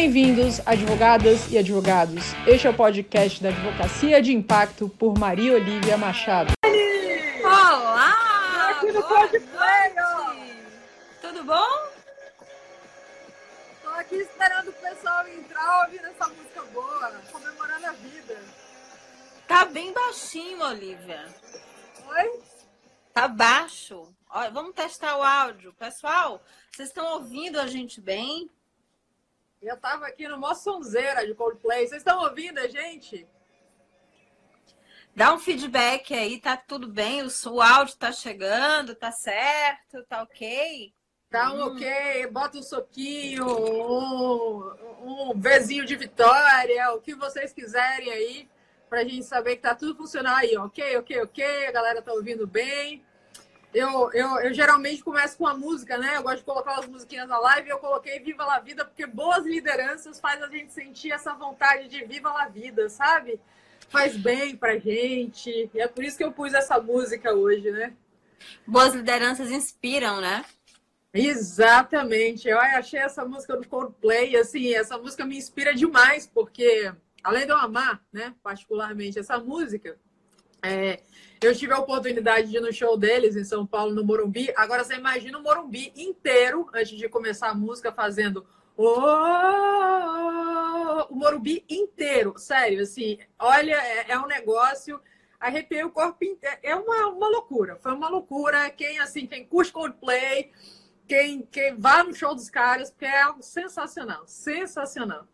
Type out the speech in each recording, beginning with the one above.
Bem-vindos, advogadas e advogados. Este é o podcast da Advocacia de Impacto por Maria Olivia Machado. Olá! Aqui no noite. Tudo bom? Tô aqui esperando o pessoal entrar ouvindo essa música boa, comemorando a vida. Tá bem baixinho, Olivia. Oi? Tá baixo. Olha, vamos testar o áudio. Pessoal, vocês estão ouvindo a gente bem? Eu tava aqui no mó sonzeira de Coldplay. Vocês estão ouvindo a gente? Dá um feedback aí, tá tudo bem? O, o áudio tá chegando, tá certo, tá ok? Tá um Hum. ok, bota um soquinho, um, um de vitória, o que vocês quiserem aí, pra gente saber que tá tudo funcionando aí. Ok, ok, ok, a galera tá ouvindo bem. Eu, eu, eu geralmente começo com a música, né? Eu gosto de colocar as musiquinhas na live e eu coloquei Viva la Vida, porque boas lideranças faz a gente sentir essa vontade de Viva la Vida, sabe? Faz bem pra gente. E é por isso que eu pus essa música hoje, né? Boas lideranças inspiram, né? Exatamente. Eu achei essa música do Coldplay, assim, essa música me inspira demais, porque além de eu amar, né, particularmente essa música, é, eu tive a oportunidade de ir no show deles em São Paulo, no Morumbi. Agora você imagina o Morumbi inteiro, antes de começar a música, fazendo "Oh", o Morumbi inteiro, sério, assim, olha, é, é um negócio arrepiei o corpo inteiro. É uma, uma loucura. Foi uma loucura. Quem assim, quem curte Coldplay, quem, quem vá no show dos caras, porque é algo sensacional. Sensacional.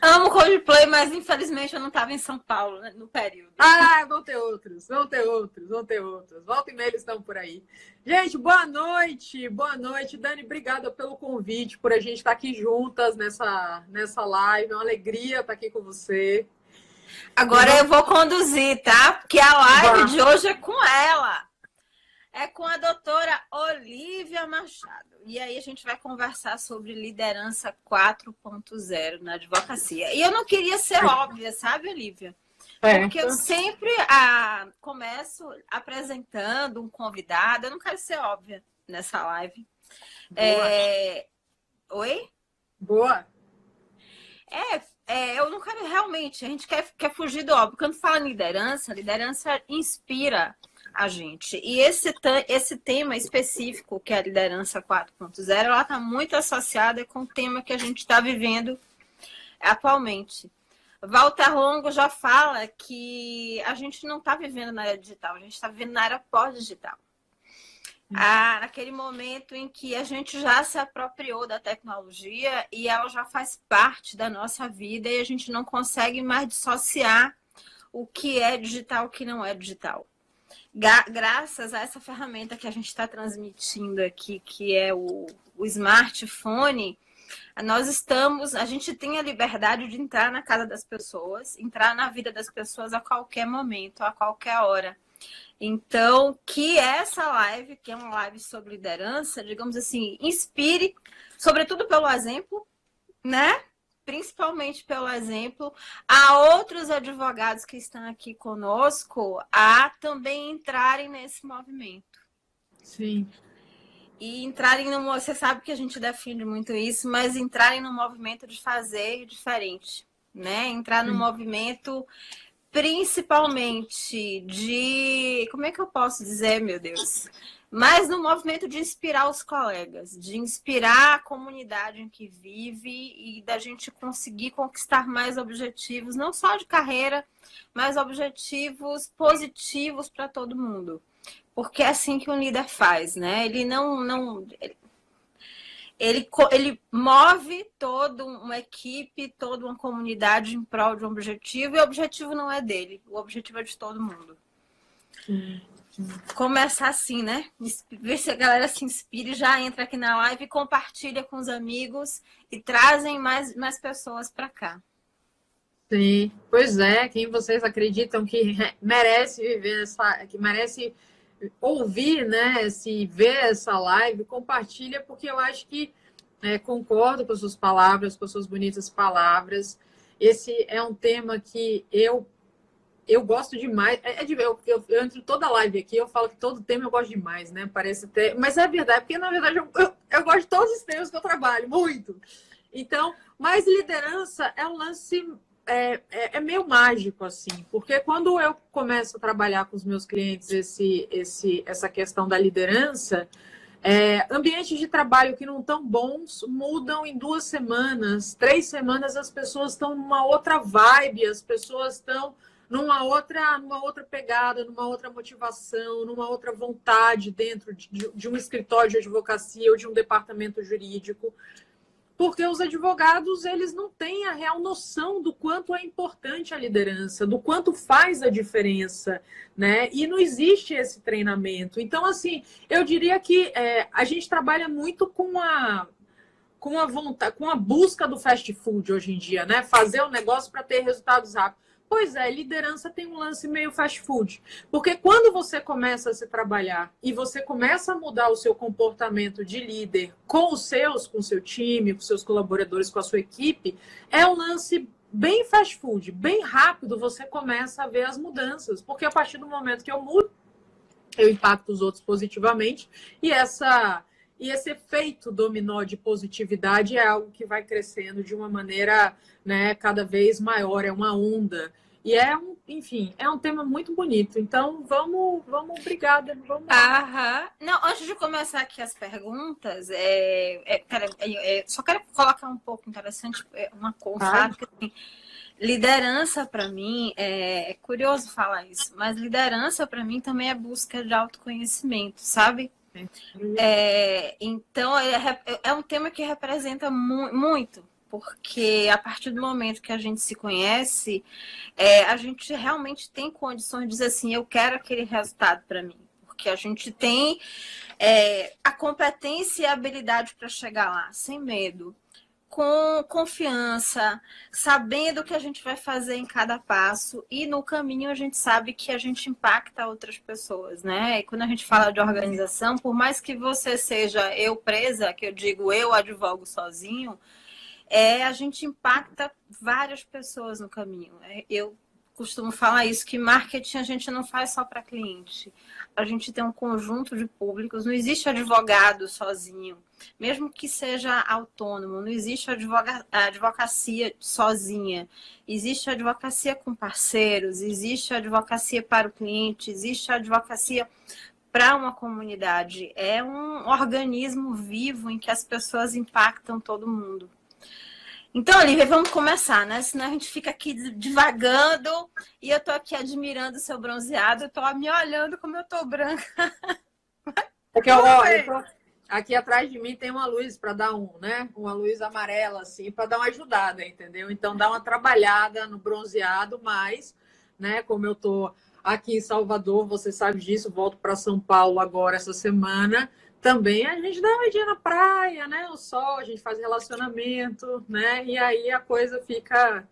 Amo Coldplay, mas infelizmente eu não estava em São Paulo né, no período. Ah, vão ter outros, vão ter outros, vão ter outros. Volta e meia eles estão por aí. Gente, boa noite, boa noite. Dani, obrigada pelo convite, por a gente estar aqui juntas nessa, nessa live. É uma alegria estar aqui com você. Agora eu vou conduzir, tá? Porque a live de hoje é com ela. É com a doutora Olivia Machado. E aí a gente vai conversar sobre liderança 4.0 na advocacia. E eu não queria ser óbvia, sabe, Olivia? Porque eu sempre ah, começo apresentando um convidado. Eu não quero ser óbvia nessa live. Boa. É... Oi? Boa. É, é, eu não quero realmente, a gente quer, quer fugir do óbvio. Quando fala em liderança, liderança inspira a gente. E esse, esse tema específico, que é a liderança 4.0, ela está muito associada com o tema que a gente está vivendo atualmente. Walter Longo já fala que a gente não está vivendo na era digital, a gente está vivendo na era pós-digital. Ah, naquele momento em que a gente já se apropriou da tecnologia e ela já faz parte da nossa vida e a gente não consegue mais dissociar o que é digital e o que não é digital. Gra- graças a essa ferramenta que a gente está transmitindo aqui, que é o, o smartphone, nós estamos, a gente tem a liberdade de entrar na casa das pessoas, entrar na vida das pessoas a qualquer momento, a qualquer hora. Então, que essa live, que é uma live sobre liderança, digamos assim, inspire, sobretudo pelo exemplo, né? Principalmente pelo exemplo, a outros advogados que estão aqui conosco a também entrarem nesse movimento. Sim. E entrarem no. Você sabe que a gente defende muito isso, mas entrarem no movimento de fazer diferente, né? Entrar no movimento principalmente de. Como é que eu posso dizer, meu Deus? Mas no movimento de inspirar os colegas, de inspirar a comunidade em que vive e da gente conseguir conquistar mais objetivos, não só de carreira, mas objetivos positivos para todo mundo. Porque é assim que um líder faz, né? Ele não. não ele, ele, ele move toda uma equipe, toda uma comunidade em prol de um objetivo, e o objetivo não é dele, o objetivo é de todo mundo. Começa assim, né? Ver se a galera se inspira e já entra aqui na live, compartilha com os amigos e trazem mais, mais pessoas para cá. Sim, pois é. Quem vocês acreditam que re- merece viver essa, que merece ouvir, né? Se ver essa live, compartilha, porque eu acho que é, concordo com as suas palavras, com as suas bonitas palavras. Esse é um tema que eu eu gosto demais. É, é de, eu, eu, eu entro toda live aqui, eu falo que todo tema eu gosto demais, né? Parece ter. Mas é verdade, porque na verdade eu, eu, eu gosto de todos os temas que eu trabalho, muito. Então, mas liderança é um lance é, é, é, meio mágico, assim, porque quando eu começo a trabalhar com os meus clientes esse, esse, essa questão da liderança, é, ambientes de trabalho que não estão bons mudam em duas semanas, três semanas, as pessoas estão numa outra vibe, as pessoas estão numa outra, numa outra pegada, numa outra motivação, numa outra vontade dentro de, de um escritório de advocacia ou de um departamento jurídico porque os advogados eles não têm a real noção do quanto é importante a liderança, do quanto faz a diferença, né? E não existe esse treinamento. Então, assim, eu diria que é, a gente trabalha muito com a com a vontade, com a busca do fast food hoje em dia, né? Fazer o um negócio para ter resultados rápidos. Pois é, liderança tem um lance meio fast food. Porque quando você começa a se trabalhar e você começa a mudar o seu comportamento de líder com os seus, com o seu time, com seus colaboradores, com a sua equipe, é um lance bem fast food, bem rápido você começa a ver as mudanças. Porque a partir do momento que eu mudo, eu impacto os outros positivamente e essa e esse efeito dominó de positividade é algo que vai crescendo de uma maneira né, cada vez maior, é uma onda. E é um, enfim, é um tema muito bonito. Então, vamos, vamos, obrigada. Vamos Aham. Não, antes de começar aqui as perguntas, é, é, é, é só quero colocar um pouco interessante, é, uma coisa? Que, assim, liderança para mim, é, é curioso falar isso, mas liderança para mim também é busca de autoconhecimento, sabe? É, então, é, é um tema que representa mu muito porque a partir do momento que a gente se conhece, é, a gente realmente tem condições de dizer assim: eu quero aquele resultado para mim. Porque a gente tem é, a competência e a habilidade para chegar lá, sem medo, com confiança, sabendo o que a gente vai fazer em cada passo, e no caminho a gente sabe que a gente impacta outras pessoas, né? E quando a gente fala de organização, por mais que você seja eu presa, que eu digo eu advogo sozinho, é, a gente impacta várias pessoas no caminho. É, eu costumo falar isso, que marketing a gente não faz só para cliente. A gente tem um conjunto de públicos, não existe advogado sozinho, mesmo que seja autônomo, não existe advoga advocacia sozinha. Existe advocacia com parceiros, existe advocacia para o cliente, existe advocacia para uma comunidade. É um organismo vivo em que as pessoas impactam todo mundo. Então, Olivia, vamos começar, né? Senão a gente fica aqui divagando e eu tô aqui admirando o seu bronzeado, eu tô me olhando como eu tô branca. Porque ó, tô... aqui atrás de mim tem uma luz para dar um, né? Uma luz amarela, assim, para dar uma ajudada, entendeu? Então dá uma trabalhada no bronzeado, mas, né, como eu tô aqui em Salvador, você sabe disso, volto para São Paulo agora essa semana também a gente dá uma idinha na praia, né? O sol, a gente faz relacionamento, né? E aí a coisa fica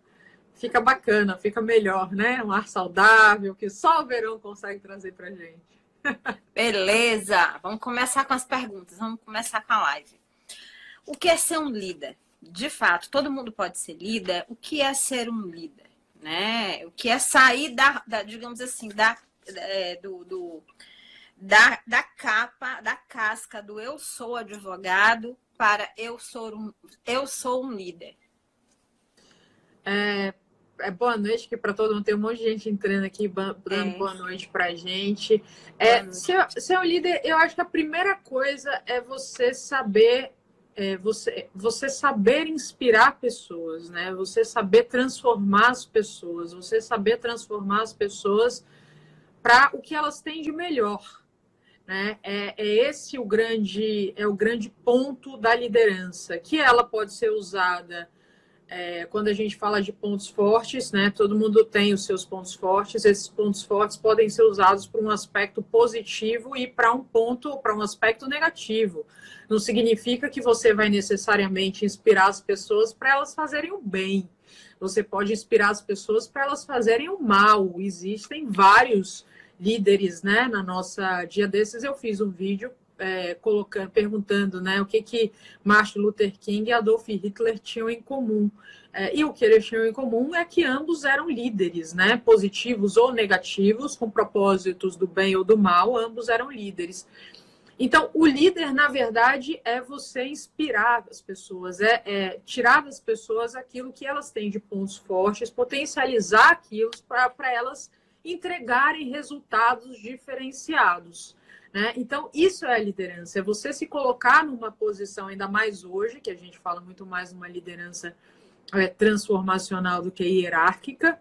fica bacana, fica melhor, né? Um ar saudável que só o verão consegue trazer pra gente. Beleza, vamos começar com as perguntas, vamos começar com a live. O que é ser um líder? De fato, todo mundo pode ser líder. O que é ser um líder? Né? O que é sair da, da digamos assim, da, é, do, do da, da capa, da casca do eu sou advogado para eu sou um, eu sou um líder? É, é boa noite aqui para todo mundo. Tem um monte de gente entrando aqui, dando é. boa noite para gente. É, noite. Ser, ser um líder, eu acho que a primeira coisa é você saber é, você, você saber inspirar pessoas, né? Você saber transformar as pessoas, você saber transformar as pessoas para o que elas têm de melhor. Né? É, é, esse o grande, é o grande ponto da liderança, que ela pode ser usada é, quando a gente fala de pontos fortes, né? Todo mundo tem os seus pontos fortes. Esses pontos fortes podem ser usados para um aspecto positivo e para um ponto, para um aspecto negativo. Não significa que você vai necessariamente inspirar as pessoas para elas fazerem o bem. Você pode inspirar as pessoas para elas fazerem o mal. Existem vários líderes, né? Na nossa dia desses eu fiz um vídeo é, colocando, perguntando, né, o que que Martin Luther King e Adolf Hitler tinham em comum. É, e o que eles tinham em comum é que ambos eram líderes, né, positivos ou negativos, com propósitos do bem ou do mal, ambos eram líderes. Então, o líder, na verdade, é você inspirar as pessoas, é, é tirar das pessoas aquilo que elas têm de pontos fortes, potencializar aquilo para elas entregarem resultados diferenciados. Né? Então, isso é a liderança, é você se colocar numa posição, ainda mais hoje, que a gente fala muito mais numa liderança é, transformacional do que hierárquica,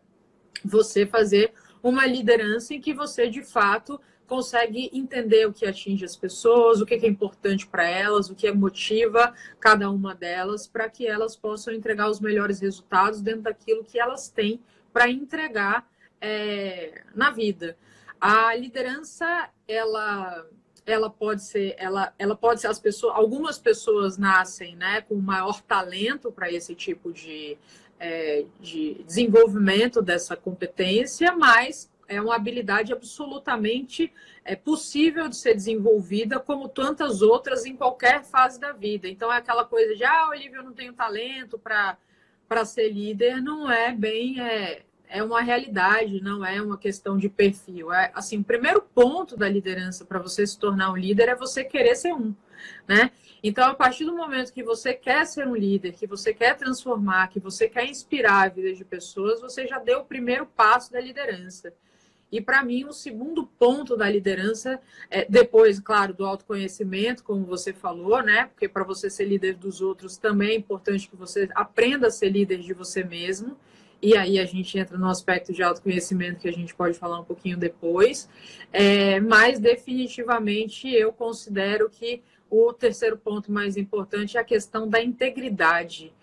você fazer uma liderança em que você, de fato, consegue entender o que atinge as pessoas, o que é importante para elas, o que motiva cada uma delas, para que elas possam entregar os melhores resultados dentro daquilo que elas têm para entregar é, na vida. A liderança, ela ela pode ser, ela, ela pode ser as pessoas, algumas pessoas nascem, né, com maior talento para esse tipo de, é, de desenvolvimento dessa competência, mas é uma habilidade absolutamente é, possível de ser desenvolvida, como tantas outras em qualquer fase da vida. Então é aquela coisa de, ah, Olivia, eu não tenho talento para ser líder, não é bem, é, é uma realidade, não é uma questão de perfil. É, assim, o primeiro ponto da liderança para você se tornar um líder é você querer ser um, né? Então, a partir do momento que você quer ser um líder, que você quer transformar, que você quer inspirar a vida de pessoas, você já deu o primeiro passo da liderança. E para mim, o segundo ponto da liderança, é, depois, claro, do autoconhecimento, como você falou, né? Porque para você ser líder dos outros também é importante que você aprenda a ser líder de você mesmo. E aí a gente entra no aspecto de autoconhecimento que a gente pode falar um pouquinho depois. É, mas definitivamente eu considero que o terceiro ponto mais importante é a questão da integridade.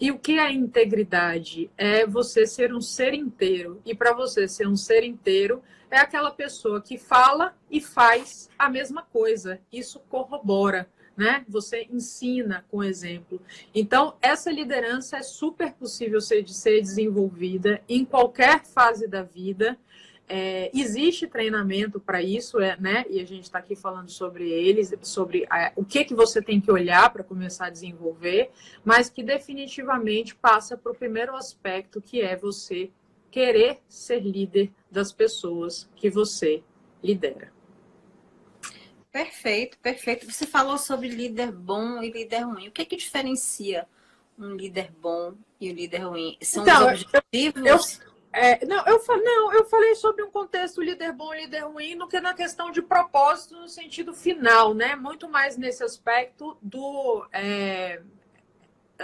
E o que é integridade? É você ser um ser inteiro. E para você ser um ser inteiro, é aquela pessoa que fala e faz a mesma coisa. Isso corrobora né? Você ensina com exemplo. Então, essa liderança é super possível ser, ser desenvolvida em qualquer fase da vida. É, existe treinamento para isso, é, né? E a gente está aqui falando sobre eles, sobre é, o que, que você tem que olhar para começar a desenvolver, mas que definitivamente passa para o primeiro aspecto, que é você querer ser líder das pessoas que você lidera. Perfeito, perfeito. Você falou sobre líder bom e líder ruim. O que é que diferencia um líder bom e um líder ruim? São então, os objetivos? Eu, eu, é, não, eu, não, eu falei sobre um contexto líder bom e líder ruim do que na questão de propósito no sentido final, né? Muito mais nesse aspecto do. É,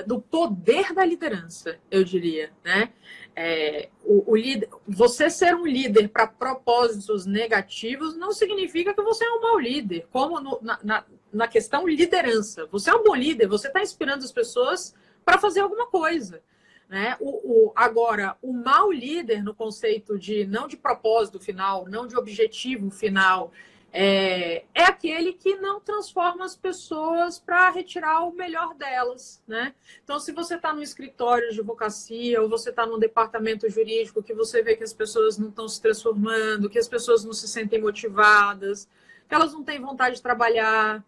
do poder da liderança, eu diria, né? É, o, o líder, você ser um líder para propósitos negativos não significa que você é um mau líder, como no, na, na, na, questão liderança. Você é um bom líder, você está inspirando as pessoas para fazer alguma coisa. Né? O, o, agora, o mau líder, no conceito de não de propósito final, não de objetivo final, é, é aquele que não transforma as pessoas para retirar o melhor delas, né? Então, se você está no escritório de advocacia ou você está num departamento jurídico que você vê que as pessoas não estão se transformando, que as pessoas não se sentem motivadas, que elas não têm vontade de trabalhar,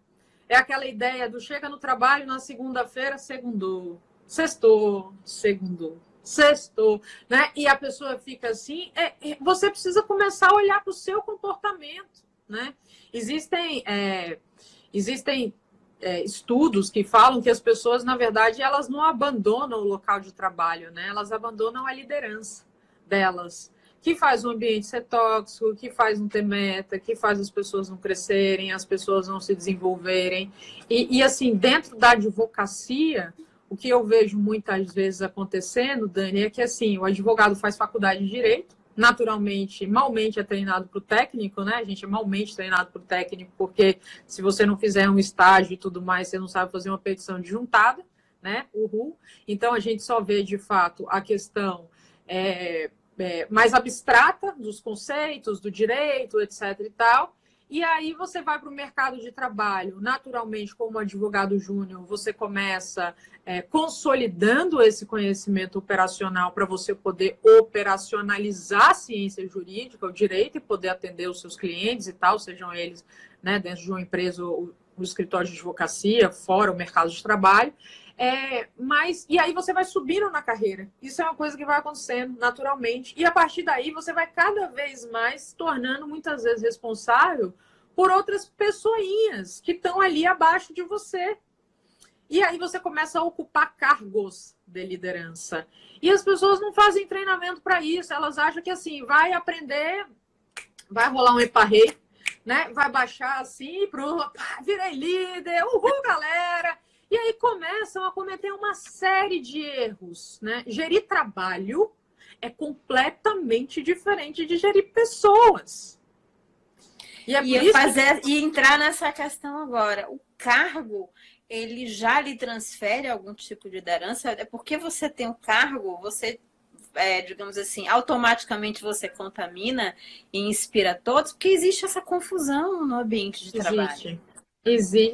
é aquela ideia do chega no trabalho na segunda-feira, segundou, sextou, segundou, sextou, né? E a pessoa fica assim, é, é você precisa começar a olhar para o seu comportamento né? Existem, é, existem é, estudos que falam que as pessoas, na verdade, elas não abandonam o local de trabalho, né? Elas abandonam a liderança delas, que faz o ambiente ser tóxico, que faz não ter meta, que faz as pessoas não crescerem, as pessoas não se desenvolverem. E, e assim, dentro da advocacia, o que eu vejo muitas vezes acontecendo, Dani, é que assim, o advogado faz faculdade de direito, naturalmente, malmente é treinado para o técnico, né? A gente é malmente treinado para o técnico, porque se você não fizer um estágio e tudo mais, você não sabe fazer uma petição de juntada, né? Uhul. Então, a gente só vê, de fato, a questão é, é, mais abstrata dos conceitos, do direito, etc e tal, e aí você vai para o mercado de trabalho, naturalmente, como advogado júnior, você começa é, consolidando esse conhecimento operacional para você poder operacionalizar a ciência jurídica, o direito, e poder atender os seus clientes e tal, sejam eles né, dentro de uma empresa, o, o escritório de advocacia, fora o mercado de trabalho. É, mas, e aí você vai subindo na carreira. Isso é uma coisa que vai acontecendo naturalmente. E a partir daí você vai cada vez mais se tornando muitas vezes responsável por outras pessoinhas que estão ali abaixo de você. E aí você começa a ocupar cargos de liderança. E as pessoas não fazem treinamento para isso. Elas acham que assim, vai aprender, vai rolar um eparrei, né? Vai baixar assim, pronto, virei líder, uhul, galera. E aí começam a cometer uma série de erros, né? Gerir trabalho é completamente diferente de gerir pessoas. E, é e fazer que... e entrar nessa questão agora. O cargo ele já lhe transfere algum tipo de liderança? É porque você tem o cargo, você, é, digamos assim, automaticamente você contamina e inspira todos, porque existe essa confusão no ambiente de existe. trabalho.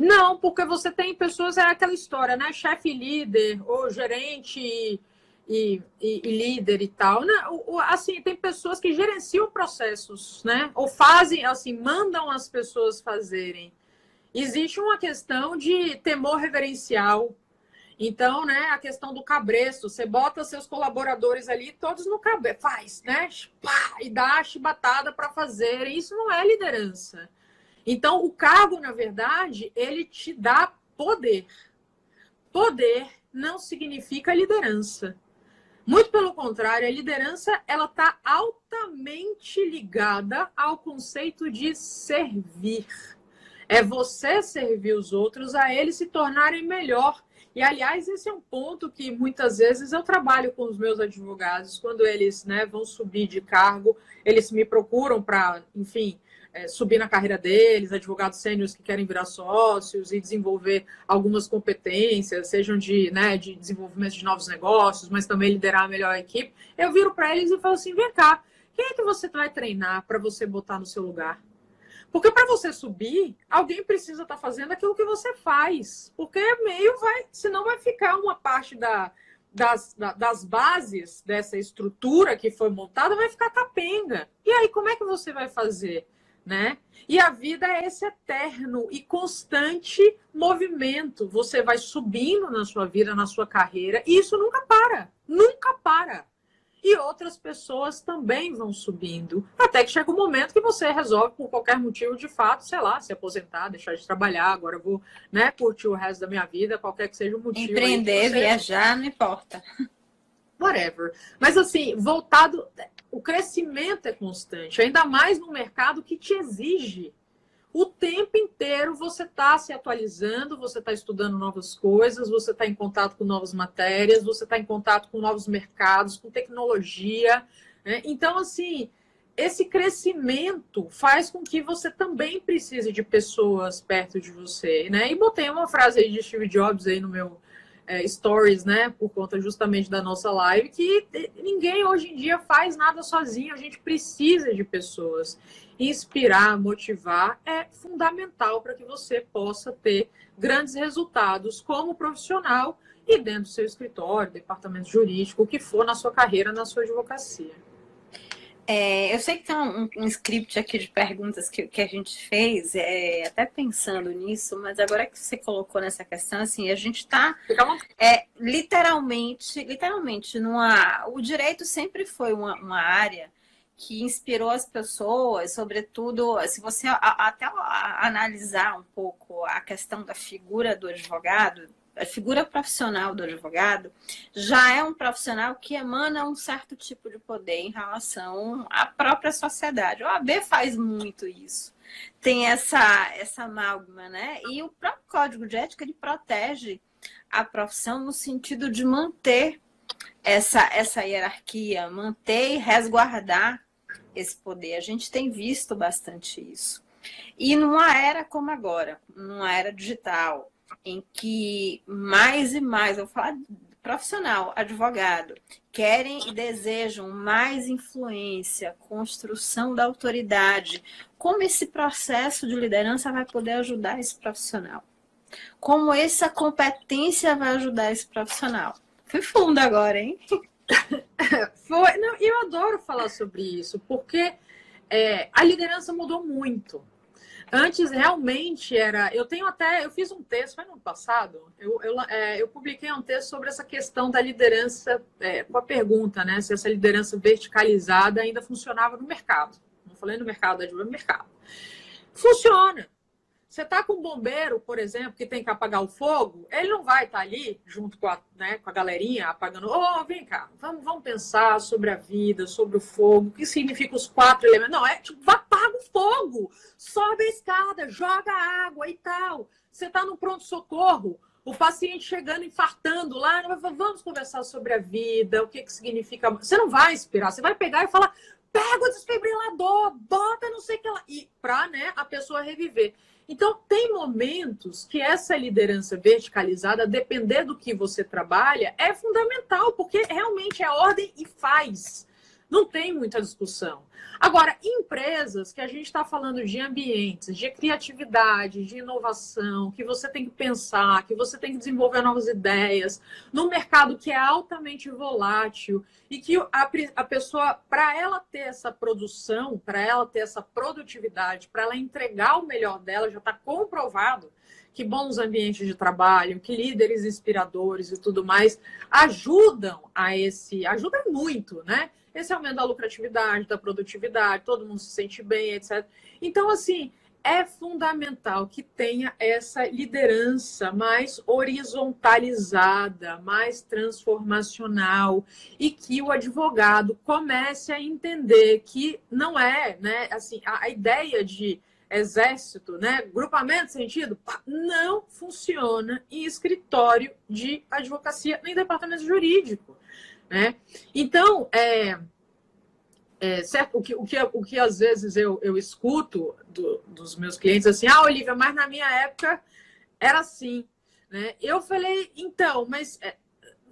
Não, porque você tem pessoas, é aquela história, né? Chefe líder, ou gerente e, e, e líder e tal. Né? O, assim, tem pessoas que gerenciam processos, né? Ou fazem, assim, mandam as pessoas fazerem existe uma questão de temor reverencial. Então, né, a questão do cabresto, você bota seus colaboradores ali todos no cabresto, faz, né? Pá, e dá a chibatada para fazer. Isso não é liderança. Então, o cargo, na verdade, ele te dá poder. Poder não significa liderança. Muito pelo contrário, a liderança ela está altamente ligada ao conceito de servir. É você servir os outros a eles se tornarem melhor. E, aliás, esse é um ponto que muitas vezes eu trabalho com os meus advogados, quando eles né, vão subir de cargo, eles me procuram para, enfim, é, subir na carreira deles, advogados sêniores que querem virar sócios e desenvolver algumas competências, sejam de, né, de desenvolvimento de novos negócios, mas também liderar a melhor equipe. Eu viro para eles e falo assim: vem cá, quem é que você vai treinar para você botar no seu lugar? Porque para você subir, alguém precisa estar tá fazendo aquilo que você faz. Porque meio vai, senão vai ficar uma parte da, das, da, das bases dessa estrutura que foi montada, vai ficar capenga. E aí, como é que você vai fazer? Né? E a vida é esse eterno e constante movimento. Você vai subindo na sua vida, na sua carreira, e isso nunca para. Nunca para e outras pessoas também vão subindo. Até que chega um momento que você resolve, por qualquer motivo, de fato, sei lá, se aposentar, deixar de trabalhar, agora vou né, curtir o resto da minha vida, qualquer que seja o motivo. Empreender, você... viajar, não importa. Whatever. Mas assim, voltado. O crescimento é constante, ainda mais no mercado que te exige o tempo inteiro você está se atualizando, você está estudando novas coisas, você está em contato com novas matérias, você está em contato com novos mercados, com tecnologia. Né? Então, assim, esse crescimento faz com que você também precise de pessoas perto de você. Né? E botei uma frase aí de Steve Jobs aí no meu é, stories, né? Por conta justamente da nossa live, que ninguém hoje em dia faz nada sozinho, a gente precisa de pessoas inspirar, motivar é fundamental para que você possa ter grandes resultados como profissional e dentro do seu escritório, departamento jurídico, o que for na sua carreira, na sua advocacia. É, eu sei que tem um, um, script aqui de perguntas que, que a gente fez, é, até pensando nisso, mas agora que você colocou nessa questão, assim, a gente está é, literalmente, literalmente, numa. O direito sempre foi uma, uma área que inspirou as pessoas, sobretudo, se você até analisar um pouco a questão da figura do advogado, a figura profissional do advogado já é um profissional que emana um certo tipo de poder em relação à própria sociedade. O AB faz muito isso. Tem essa essa amálgama, né? E o próprio código de ética ele protege a profissão no sentido de manter essa essa hierarquia, manter e resguardar esse poder. A gente tem visto bastante isso. E numa era como agora, numa era digital, em que mais e mais, eu vou falar profissional, advogado, querem e desejam mais influência, construção da autoridade, como esse processo de liderança vai poder ajudar esse profissional? Como essa competência vai ajudar esse profissional? Fui fundo agora, hein? Foi, não, eu adoro falar sobre isso, porque é, a liderança mudou muito. Antes realmente era. Eu tenho até. Eu fiz um texto, foi no ano passado, eu, eu, é, eu publiquei um texto sobre essa questão da liderança, é, com a pergunta, né? Se essa liderança verticalizada ainda funcionava no mercado. Não falei no mercado, é no mercado. Funciona. Você está com um bombeiro, por exemplo, que tem que apagar o fogo, ele não vai estar tá ali junto com a, né, com a galerinha apagando. Ô, oh, vem cá, vamos, vamos pensar sobre a vida, sobre o fogo, o que significa os quatro elementos. Não, é tipo, apaga o fogo, sobe a escada, joga água e tal. Você está no pronto-socorro, o paciente chegando, infartando lá, vamos conversar sobre a vida, o que, que significa. Você não vai inspirar, você vai pegar e falar: pega o desfibrilador, bota não sei o que lá, e para né, a pessoa reviver. Então, tem momentos que essa liderança verticalizada, depender do que você trabalha, é fundamental, porque realmente é ordem e faz. Não tem muita discussão. Agora, empresas que a gente está falando de ambientes, de criatividade, de inovação, que você tem que pensar, que você tem que desenvolver novas ideias, num mercado que é altamente volátil e que a, a pessoa, para ela ter essa produção, para ela ter essa produtividade, para ela entregar o melhor dela, já está comprovado que bons ambientes de trabalho, que líderes inspiradores e tudo mais ajudam a esse, ajudam muito, né? esse aumento da lucratividade, da produtividade, todo mundo se sente bem, etc. Então, assim, é fundamental que tenha essa liderança mais horizontalizada, mais transformacional e que o advogado comece a entender que não é, né, assim, a, a ideia de exército, né, grupamento sentido, não funciona em escritório de advocacia nem departamento jurídico. Né? Então, é, é, certo, o que, o, que, o que às vezes eu, eu escuto do, dos meus clientes assim, ah, Olivia, mas na minha época era assim. Né? Eu falei, então, mas é,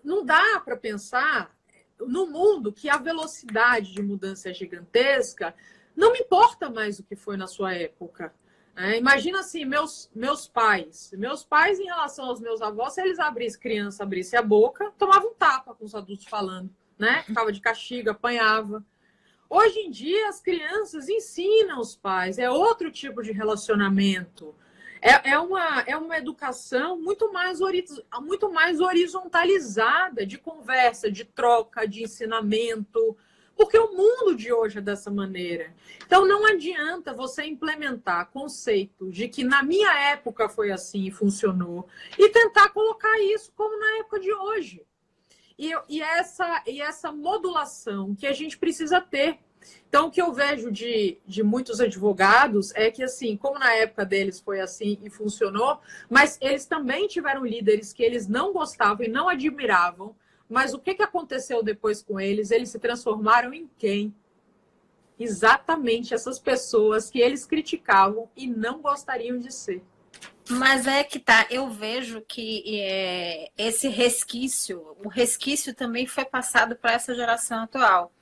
não dá para pensar no mundo que a velocidade de mudança é gigantesca, não me importa mais o que foi na sua época. Né? Imagina assim, meus, meus pais. Meus pais, em relação aos meus avós, se eles abrissem, criança abrisse a boca, tomavam um tapa com os adultos falando, né? Ficava de castigo, apanhava. Hoje em dia, as crianças ensinam os pais, é outro tipo de relacionamento. É, é, uma, é uma educação muito mais, muito mais horizontalizada de conversa, de troca, de ensinamento, porque o mundo de hoje é dessa maneira. Então não adianta você implementar conceitos de que na minha época foi assim e funcionou e tentar colocar isso como na época de hoje. E, e, essa, e essa modulação que a gente precisa ter. Então, o que eu vejo de, de muitos advogados é que, assim, como na época deles foi assim e funcionou, mas eles também tiveram líderes que eles não gostavam e não admiravam, mas o que, que aconteceu depois com eles? Eles se transformaram em quem? Exatamente essas pessoas que eles criticavam e não gostariam de ser. Mas é que tá, eu vejo que é, esse resquício, o resquício também foi passado para essa geração atual.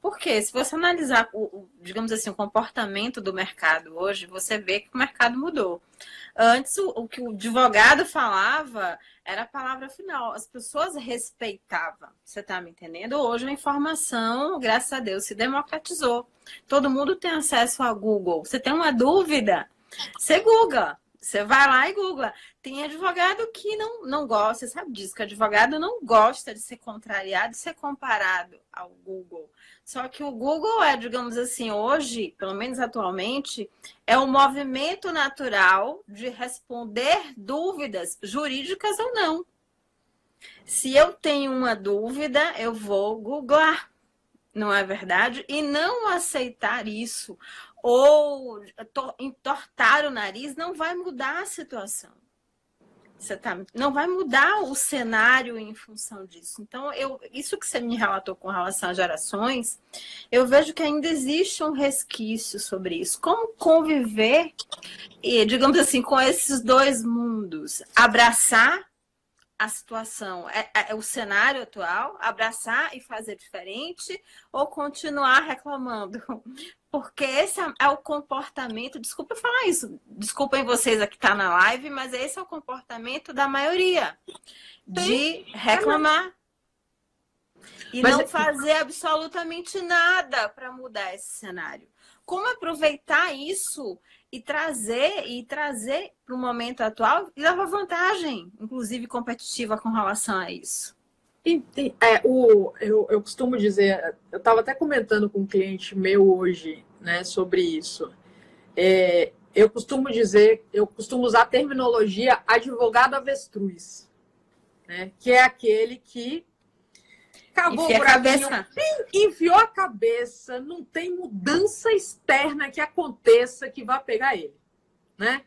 Porque se você analisar o, digamos assim, o comportamento do mercado hoje, você vê que o mercado mudou. Antes, o, o, que o advogado falava era a palavra final. As pessoas respeitavam. Você está me entendendo? Hoje a informação, graças a Deus, se democratizou. Todo mundo tem acesso a Google. Você tem uma dúvida? Você Google. Você vai lá e googla. Tem advogado que não, não gosta, você sabe disso, que advogado não gosta de ser contrariado, de ser comparado ao Google. Só que o Google é, digamos assim, hoje, pelo menos atualmente, é um movimento natural de responder dúvidas jurídicas ou não. Se eu tenho uma dúvida, eu vou googlar, não é verdade? E não aceitar isso ou entortar o nariz não vai mudar a situação. Você tá, não vai mudar o cenário em função disso. Então, eu, isso que você me relatou com relação às gerações, eu vejo que ainda existe um resquício sobre isso. Como conviver, digamos assim, com esses dois mundos? Abraçar a situação, é, é, é, o cenário atual, abraçar e fazer diferente ou continuar reclamando? Porque esse é o comportamento, desculpa falar isso, desculpem vocês aqui tá na live, mas esse é o comportamento da maioria de reclamar e mas... não fazer absolutamente nada para mudar esse cenário. Como aproveitar isso e trazer e trazer para o momento atual e levar vantagem, inclusive competitiva com relação a isso. É, o, eu, eu costumo dizer, eu estava até comentando com um cliente meu hoje né, sobre isso. É, eu costumo dizer, eu costumo usar a terminologia advogado avestruz, né? que é aquele que acabou Enfia o a buraquinho, cabeça. enfiou a cabeça, não tem mudança externa que aconteça que vá pegar ele, né?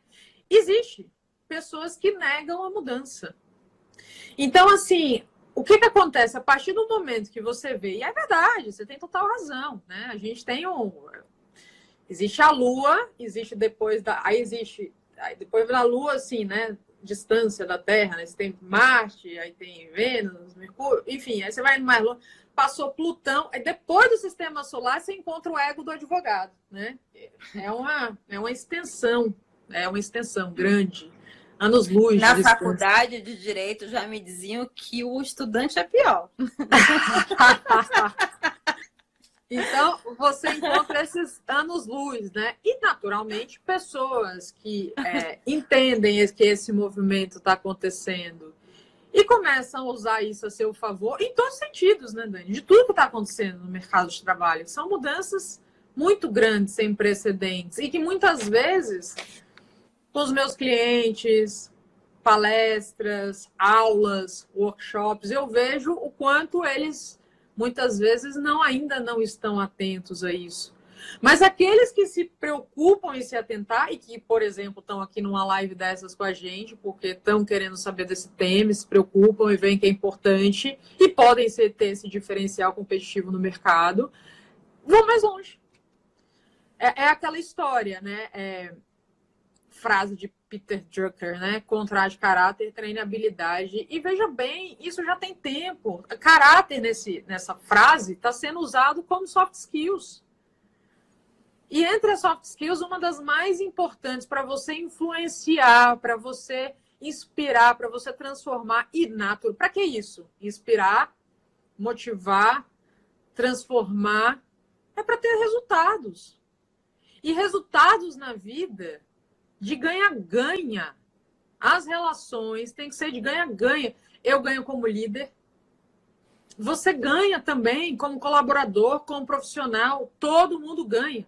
Existe pessoas que negam a mudança. Então, assim, o que que acontece a partir do momento que você vê, e é verdade, você tem total razão, né? A gente tem um existe a lua, existe depois da, aí existe aí depois da lua assim, né? Distância da Terra, né? Você tem Marte, aí tem Vênus, Mercúrio, enfim, aí você vai mais longe passou Plutão, aí depois do sistema solar você encontra o ego do advogado, né? É uma, é uma extensão, é uma extensão grande, anos luz. Na de faculdade de Direito já me diziam que o estudante é pior. então, você encontra esses anos-luz, né? E, naturalmente, pessoas que é, entendem que esse movimento está acontecendo e começam a usar isso a seu favor, em todos os sentidos, né, Dani? De tudo que está acontecendo no mercado de trabalho. São mudanças muito grandes, sem precedentes, e que muitas vezes, com os meus clientes, palestras, aulas, workshops, eu vejo o quanto eles muitas vezes não ainda não estão atentos a isso. Mas aqueles que se preocupam em se atentar e que, por exemplo, estão aqui numa live dessas com a gente, porque estão querendo saber desse tema, se preocupam e veem que é importante e podem ser, ter esse diferencial competitivo no mercado, vão mais longe. É, é aquela história, né? É, frase de Peter Drucker, né? Contrato de caráter, treine habilidade. E veja bem, isso já tem tempo. Caráter nesse, nessa frase está sendo usado como soft skills. E entre as soft skills, uma das mais importantes para você influenciar, para você inspirar, para você transformar e. Para que isso? Inspirar, motivar, transformar, é para ter resultados. E resultados na vida de ganha-ganha. As relações têm que ser de ganha-ganha. Eu ganho como líder. Você ganha também como colaborador, como profissional. Todo mundo ganha.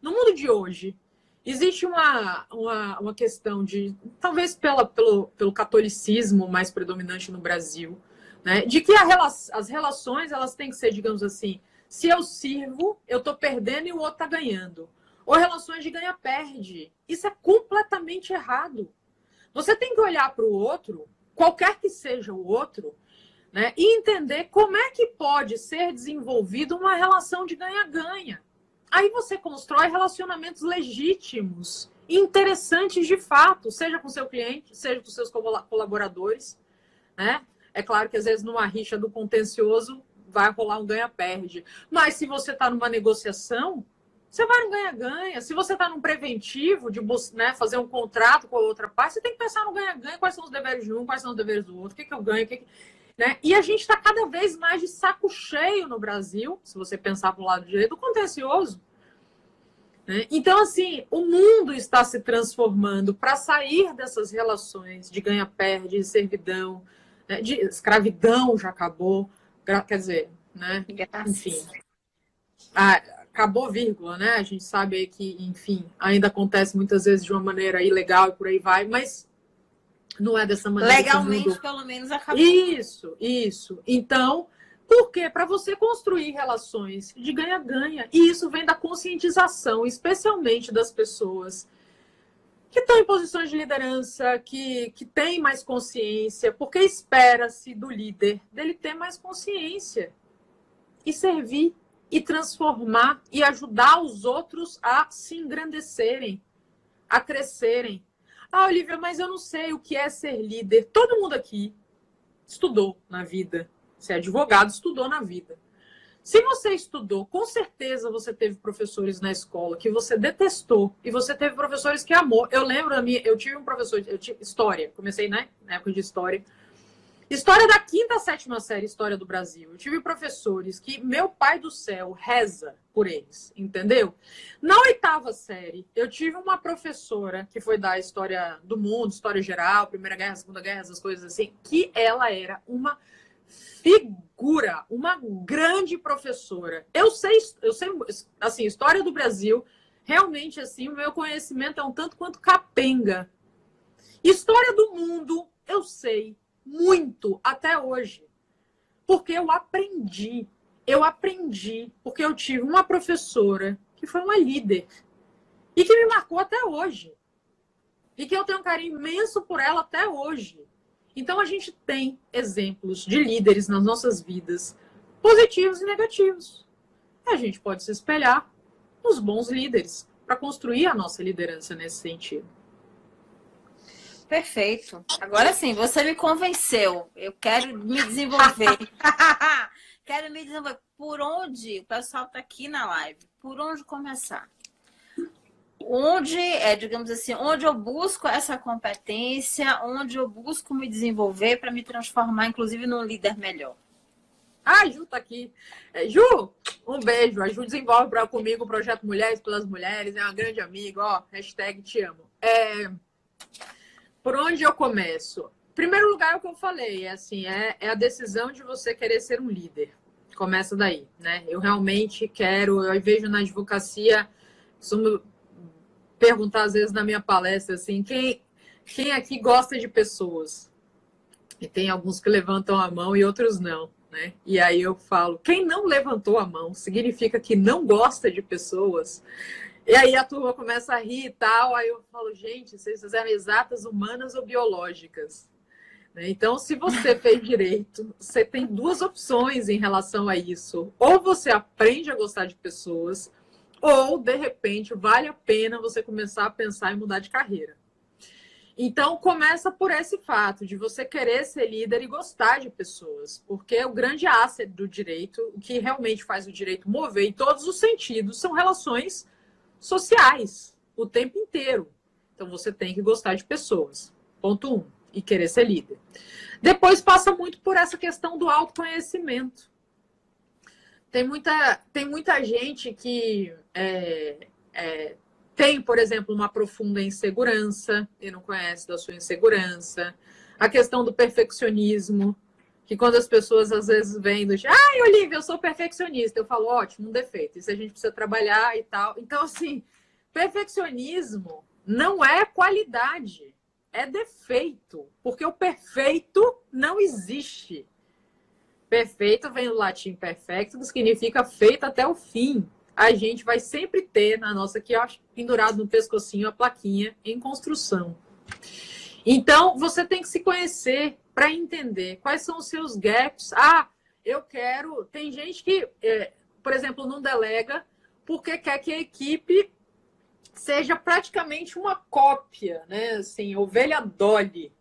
No mundo de hoje, existe uma, uma, uma questão de, talvez pela, pelo, pelo catolicismo mais predominante no Brasil, né, de que a, as relações elas têm que ser, digamos assim, se eu sirvo, eu estou perdendo e o outro está ganhando ou relações de ganha-perde. Isso é completamente errado. Você tem que olhar para o outro, qualquer que seja o outro, né, e entender como é que pode ser desenvolvida uma relação de ganha-ganha. Aí você constrói relacionamentos legítimos, interessantes de fato, seja com seu cliente, seja com seus colaboradores. Né? É claro que às vezes numa rixa do contencioso vai rolar um ganha-perde. Mas se você está numa negociação, você vai no ganha-ganha. Se você está num preventivo de né, fazer um contrato com a outra parte, você tem que pensar no ganha-ganha, quais são os deveres de um, quais são os deveres do outro, o que, que eu ganho, o que, que... Né? E a gente está cada vez mais de saco cheio no Brasil, se você pensar para o lado direito, contencioso. Né? Então, assim, o mundo está se transformando para sair dessas relações de ganha-perde, de servidão, né? de escravidão já acabou, quer dizer, né? enfim. Ah, acabou vírgula, né? A gente sabe que, enfim, ainda acontece muitas vezes de uma maneira ilegal e por aí vai, mas não é dessa maneira. Legalmente, mundo... pelo menos, acabou. Isso, isso. Então, por quê? Para você construir relações de ganha-ganha. E isso vem da conscientização, especialmente das pessoas que estão em posições de liderança, que, que têm mais consciência, porque espera-se do líder dele ter mais consciência e servir e transformar e ajudar os outros a se engrandecerem, a crescerem. Ah, Olivia, mas eu não sei o que é ser líder. Todo mundo aqui estudou na vida. Se é advogado, estudou na vida. Se você estudou, com certeza você teve professores na escola que você detestou e você teve professores que amou. Eu lembro minha, eu tive um professor, tive história, comecei né, na época de história. História da quinta, sétima série, História do Brasil. Eu tive professores que meu pai do céu reza por eles, entendeu? Na oitava série, eu tive uma professora que foi da História do Mundo, História Geral, Primeira Guerra, Segunda Guerra, essas coisas assim, que ela era uma figura, uma grande professora. Eu sei, eu sei, assim, História do Brasil, realmente assim, o meu conhecimento é um tanto quanto capenga. História do mundo, eu sei muito até hoje. Porque eu aprendi. Eu aprendi porque eu tive uma professora que foi uma líder e que me marcou até hoje. E que eu tenho um carinho imenso por ela até hoje. Então a gente tem exemplos de líderes nas nossas vidas, positivos e negativos. A gente pode se espelhar nos bons líderes para construir a nossa liderança nesse sentido. Perfeito. Agora sim, você me convenceu. Eu quero me desenvolver. quero me desenvolver. Por onde? O pessoal está aqui na live. Por onde começar? Onde, é, digamos assim, onde eu busco essa competência, onde eu busco me desenvolver para me transformar, inclusive, num líder melhor. Ah, Ju tá aqui. É, Ju, um beijo. A Ju desenvolve pra, comigo o projeto Mulheres pelas Mulheres. É uma grande amiga, ó. Hashtag te amo. É, por onde eu começo? Primeiro lugar é o que eu falei, é assim, é, é a decisão de você querer ser um líder. Começa daí, né? Eu realmente quero, eu vejo na advocacia, costumo perguntar às vezes na minha palestra assim, quem, quem aqui gosta de pessoas? E tem alguns que levantam a mão e outros não. Né? E aí eu falo, quem não levantou a mão significa que não gosta de pessoas. E aí a turma começa a rir e tal. Aí eu falo, gente, vocês fizeram exatas humanas ou biológicas? Né? Então, se você fez direito, você tem duas opções em relação a isso. Ou você aprende a gostar de pessoas, ou, de repente, vale a pena você começar a pensar em mudar de carreira. Então, começa por esse fato de você querer ser líder e gostar de pessoas, porque o grande asset do direito, o que realmente faz o direito mover em todos os sentidos, são relações sociais o tempo inteiro. Então você tem que gostar de pessoas. Ponto um. E querer ser líder. Depois passa muito por essa questão do autoconhecimento. Tem muita, tem muita gente que é, é, tem, por exemplo, uma profunda insegurança e não conhece da sua insegurança. A questão do perfeccionismo, que quando as pessoas às vezes vêm do tipo, ai, Olivia, eu sou perfeccionista, eu falo, ótimo, um defeito, isso a gente precisa trabalhar e tal. Então, assim, perfeccionismo não é qualidade, é defeito, porque o perfeito não existe. Perfeito vem do latim perfecto, que significa feito até o fim. A gente vai sempre ter na nossa aqui, pendurado no pescocinho a plaquinha em construção. Então, você tem que se conhecer para entender quais são os seus gaps. Ah, eu quero. Tem gente que, é, por exemplo, não delega porque quer que a equipe seja praticamente uma cópia, né? Assim, ovelha Dolly.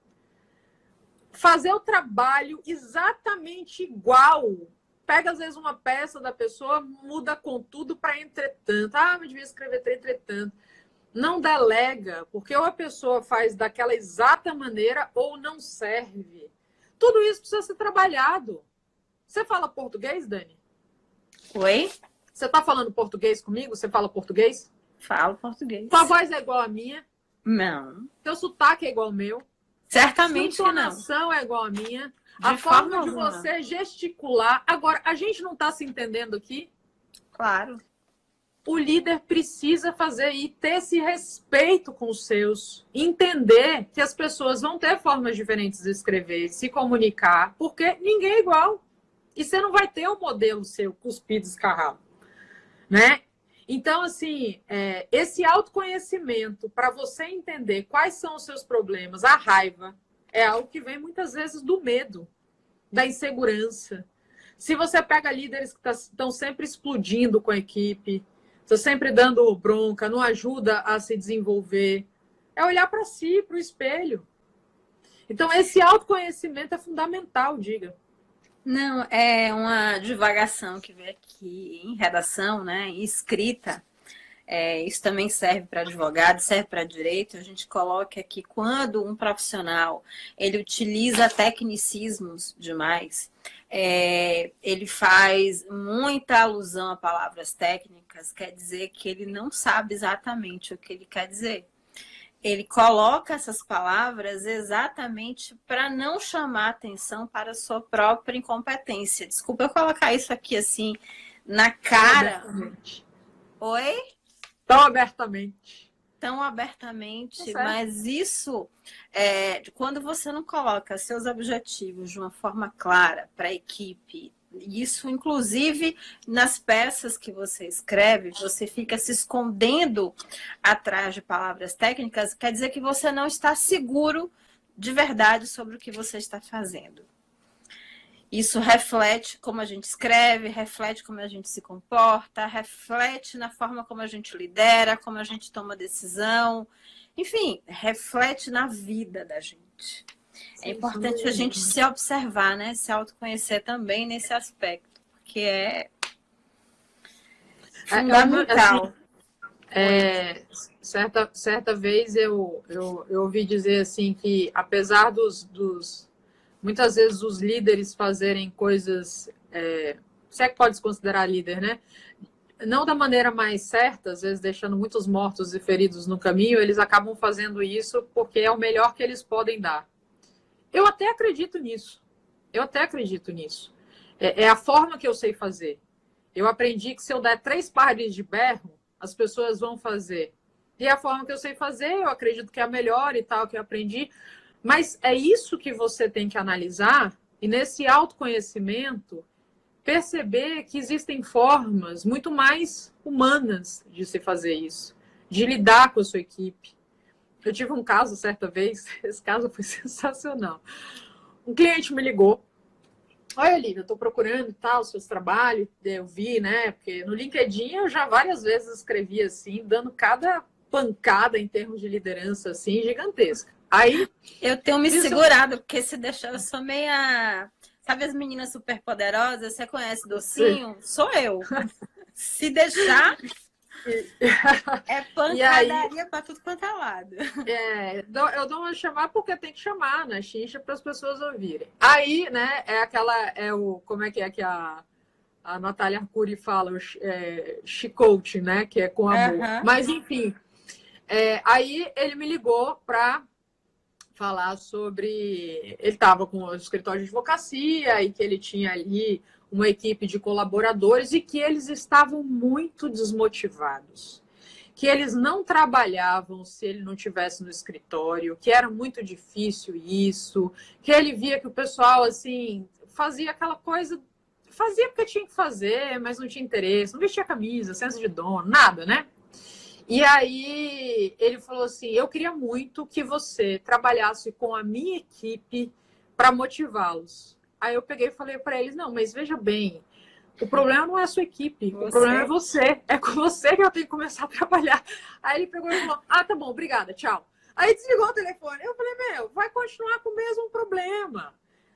Fazer o trabalho exatamente igual. Pega, às vezes, uma peça da pessoa, muda com tudo para entretanto. Ah, mas devia escrever entretanto não delega, porque ou a pessoa faz daquela exata maneira ou não serve. Tudo isso precisa ser trabalhado. Você fala português, Dani? Oi? Você está falando português comigo? Você fala português? Falo português. Tua voz é igual à minha? Não. Teu sotaque é igual ao meu? Certamente Sua não. é igual à minha? De a forma forma de você gesticular. Agora, a gente não está se entendendo aqui? Claro. O líder precisa fazer e ter esse respeito com os seus, entender que as pessoas vão ter formas diferentes de escrever, se comunicar, porque ninguém é igual. E você não vai ter um modelo seu cuspido escarrado, né? Então, assim, é, esse autoconhecimento para você entender quais são os seus problemas, a raiva, é algo que vem muitas vezes do medo, da insegurança. Se você pega líderes que estão sempre explodindo com a equipe, Estou sempre dando bronca, não ajuda a se desenvolver. É olhar para si, para o espelho. Então, esse autoconhecimento é fundamental, diga. Não, é uma divagação que vem aqui em redação, né, em escrita. É, isso também serve para advogado, serve para direito. A gente coloca aqui quando um profissional ele utiliza tecnicismos demais, é, ele faz muita alusão a palavras técnicas, quer dizer que ele não sabe exatamente o que ele quer dizer. Ele coloca essas palavras exatamente para não chamar atenção para a sua própria incompetência. Desculpa eu colocar isso aqui assim na cara. Oi? tão abertamente. Tão abertamente, tá mas isso, é, quando você não coloca seus objetivos de uma forma clara para a equipe, isso, inclusive, nas peças que você escreve, você fica se escondendo atrás de palavras técnicas, quer dizer que você não está seguro de verdade sobre o que você está fazendo. Isso reflete como a gente escreve, reflete como a gente se comporta, reflete na forma como a gente lidera, como a gente toma decisão, enfim, reflete na vida da gente. É importante a gente se observar, né? Se autoconhecer também nesse aspecto, porque é, é fundamental. Assim, é, certa, certa vez eu, eu, eu ouvi dizer assim que apesar dos, dos muitas vezes os líderes fazerem coisas é, se é que pode se considerar líder, né? Não da maneira mais certa, às vezes deixando muitos mortos e feridos no caminho, eles acabam fazendo isso porque é o melhor que eles podem dar. Eu até acredito nisso. Eu até acredito nisso. É, é, a forma que eu sei fazer. Eu aprendi que se eu der três pares de berro, as pessoas vão fazer. E é a forma que eu sei fazer, eu acredito que é a melhor e tal, que eu aprendi. Mas é isso que você tem que analisar e nesse autoconhecimento perceber que existem formas muito mais humanas de se fazer isso, de lidar com a sua equipe, eu tive um caso certa vez, esse caso foi sensacional. Um cliente me ligou. Olha, Olivia, eu estou procurando e tal, seus trabalhos. Eu vi, né? Porque no LinkedIn eu já várias vezes escrevi assim, dando cada pancada em termos de liderança assim, gigantesca. Aí. Eu tenho me segurado, porque se deixar, eu sou meia. Sabe as meninas super poderosas? Você conhece docinho? Sim. Sou eu. Se deixar, é pancadaria para tudo quanto é lado. É, eu dou uma chamar porque tem que chamar na né? xincha para as pessoas ouvirem. Aí, né, é aquela, é o, como é que é que a, a Natália Arcuri fala, o é, chicote, né, que é com amor. Uhum. Mas, enfim, é, aí ele me ligou para falar sobre. Ele estava com o escritório de advocacia e que ele tinha ali uma equipe de colaboradores e que eles estavam muito desmotivados. Que eles não trabalhavam se ele não tivesse no escritório, que era muito difícil isso, que ele via que o pessoal assim fazia aquela coisa, fazia porque tinha que fazer, mas não tinha interesse, não vestia camisa, senso de dono, nada, né? E aí ele falou assim: Eu queria muito que você trabalhasse com a minha equipe para motivá-los. Aí eu peguei e falei para eles: não, mas veja bem, o problema não é a sua equipe, você. o problema é você. É com você que eu tenho que começar a trabalhar. Aí ele pegou e falou: ah, tá bom, obrigada, tchau. Aí desligou o telefone. Eu falei: meu, vai continuar com o mesmo problema.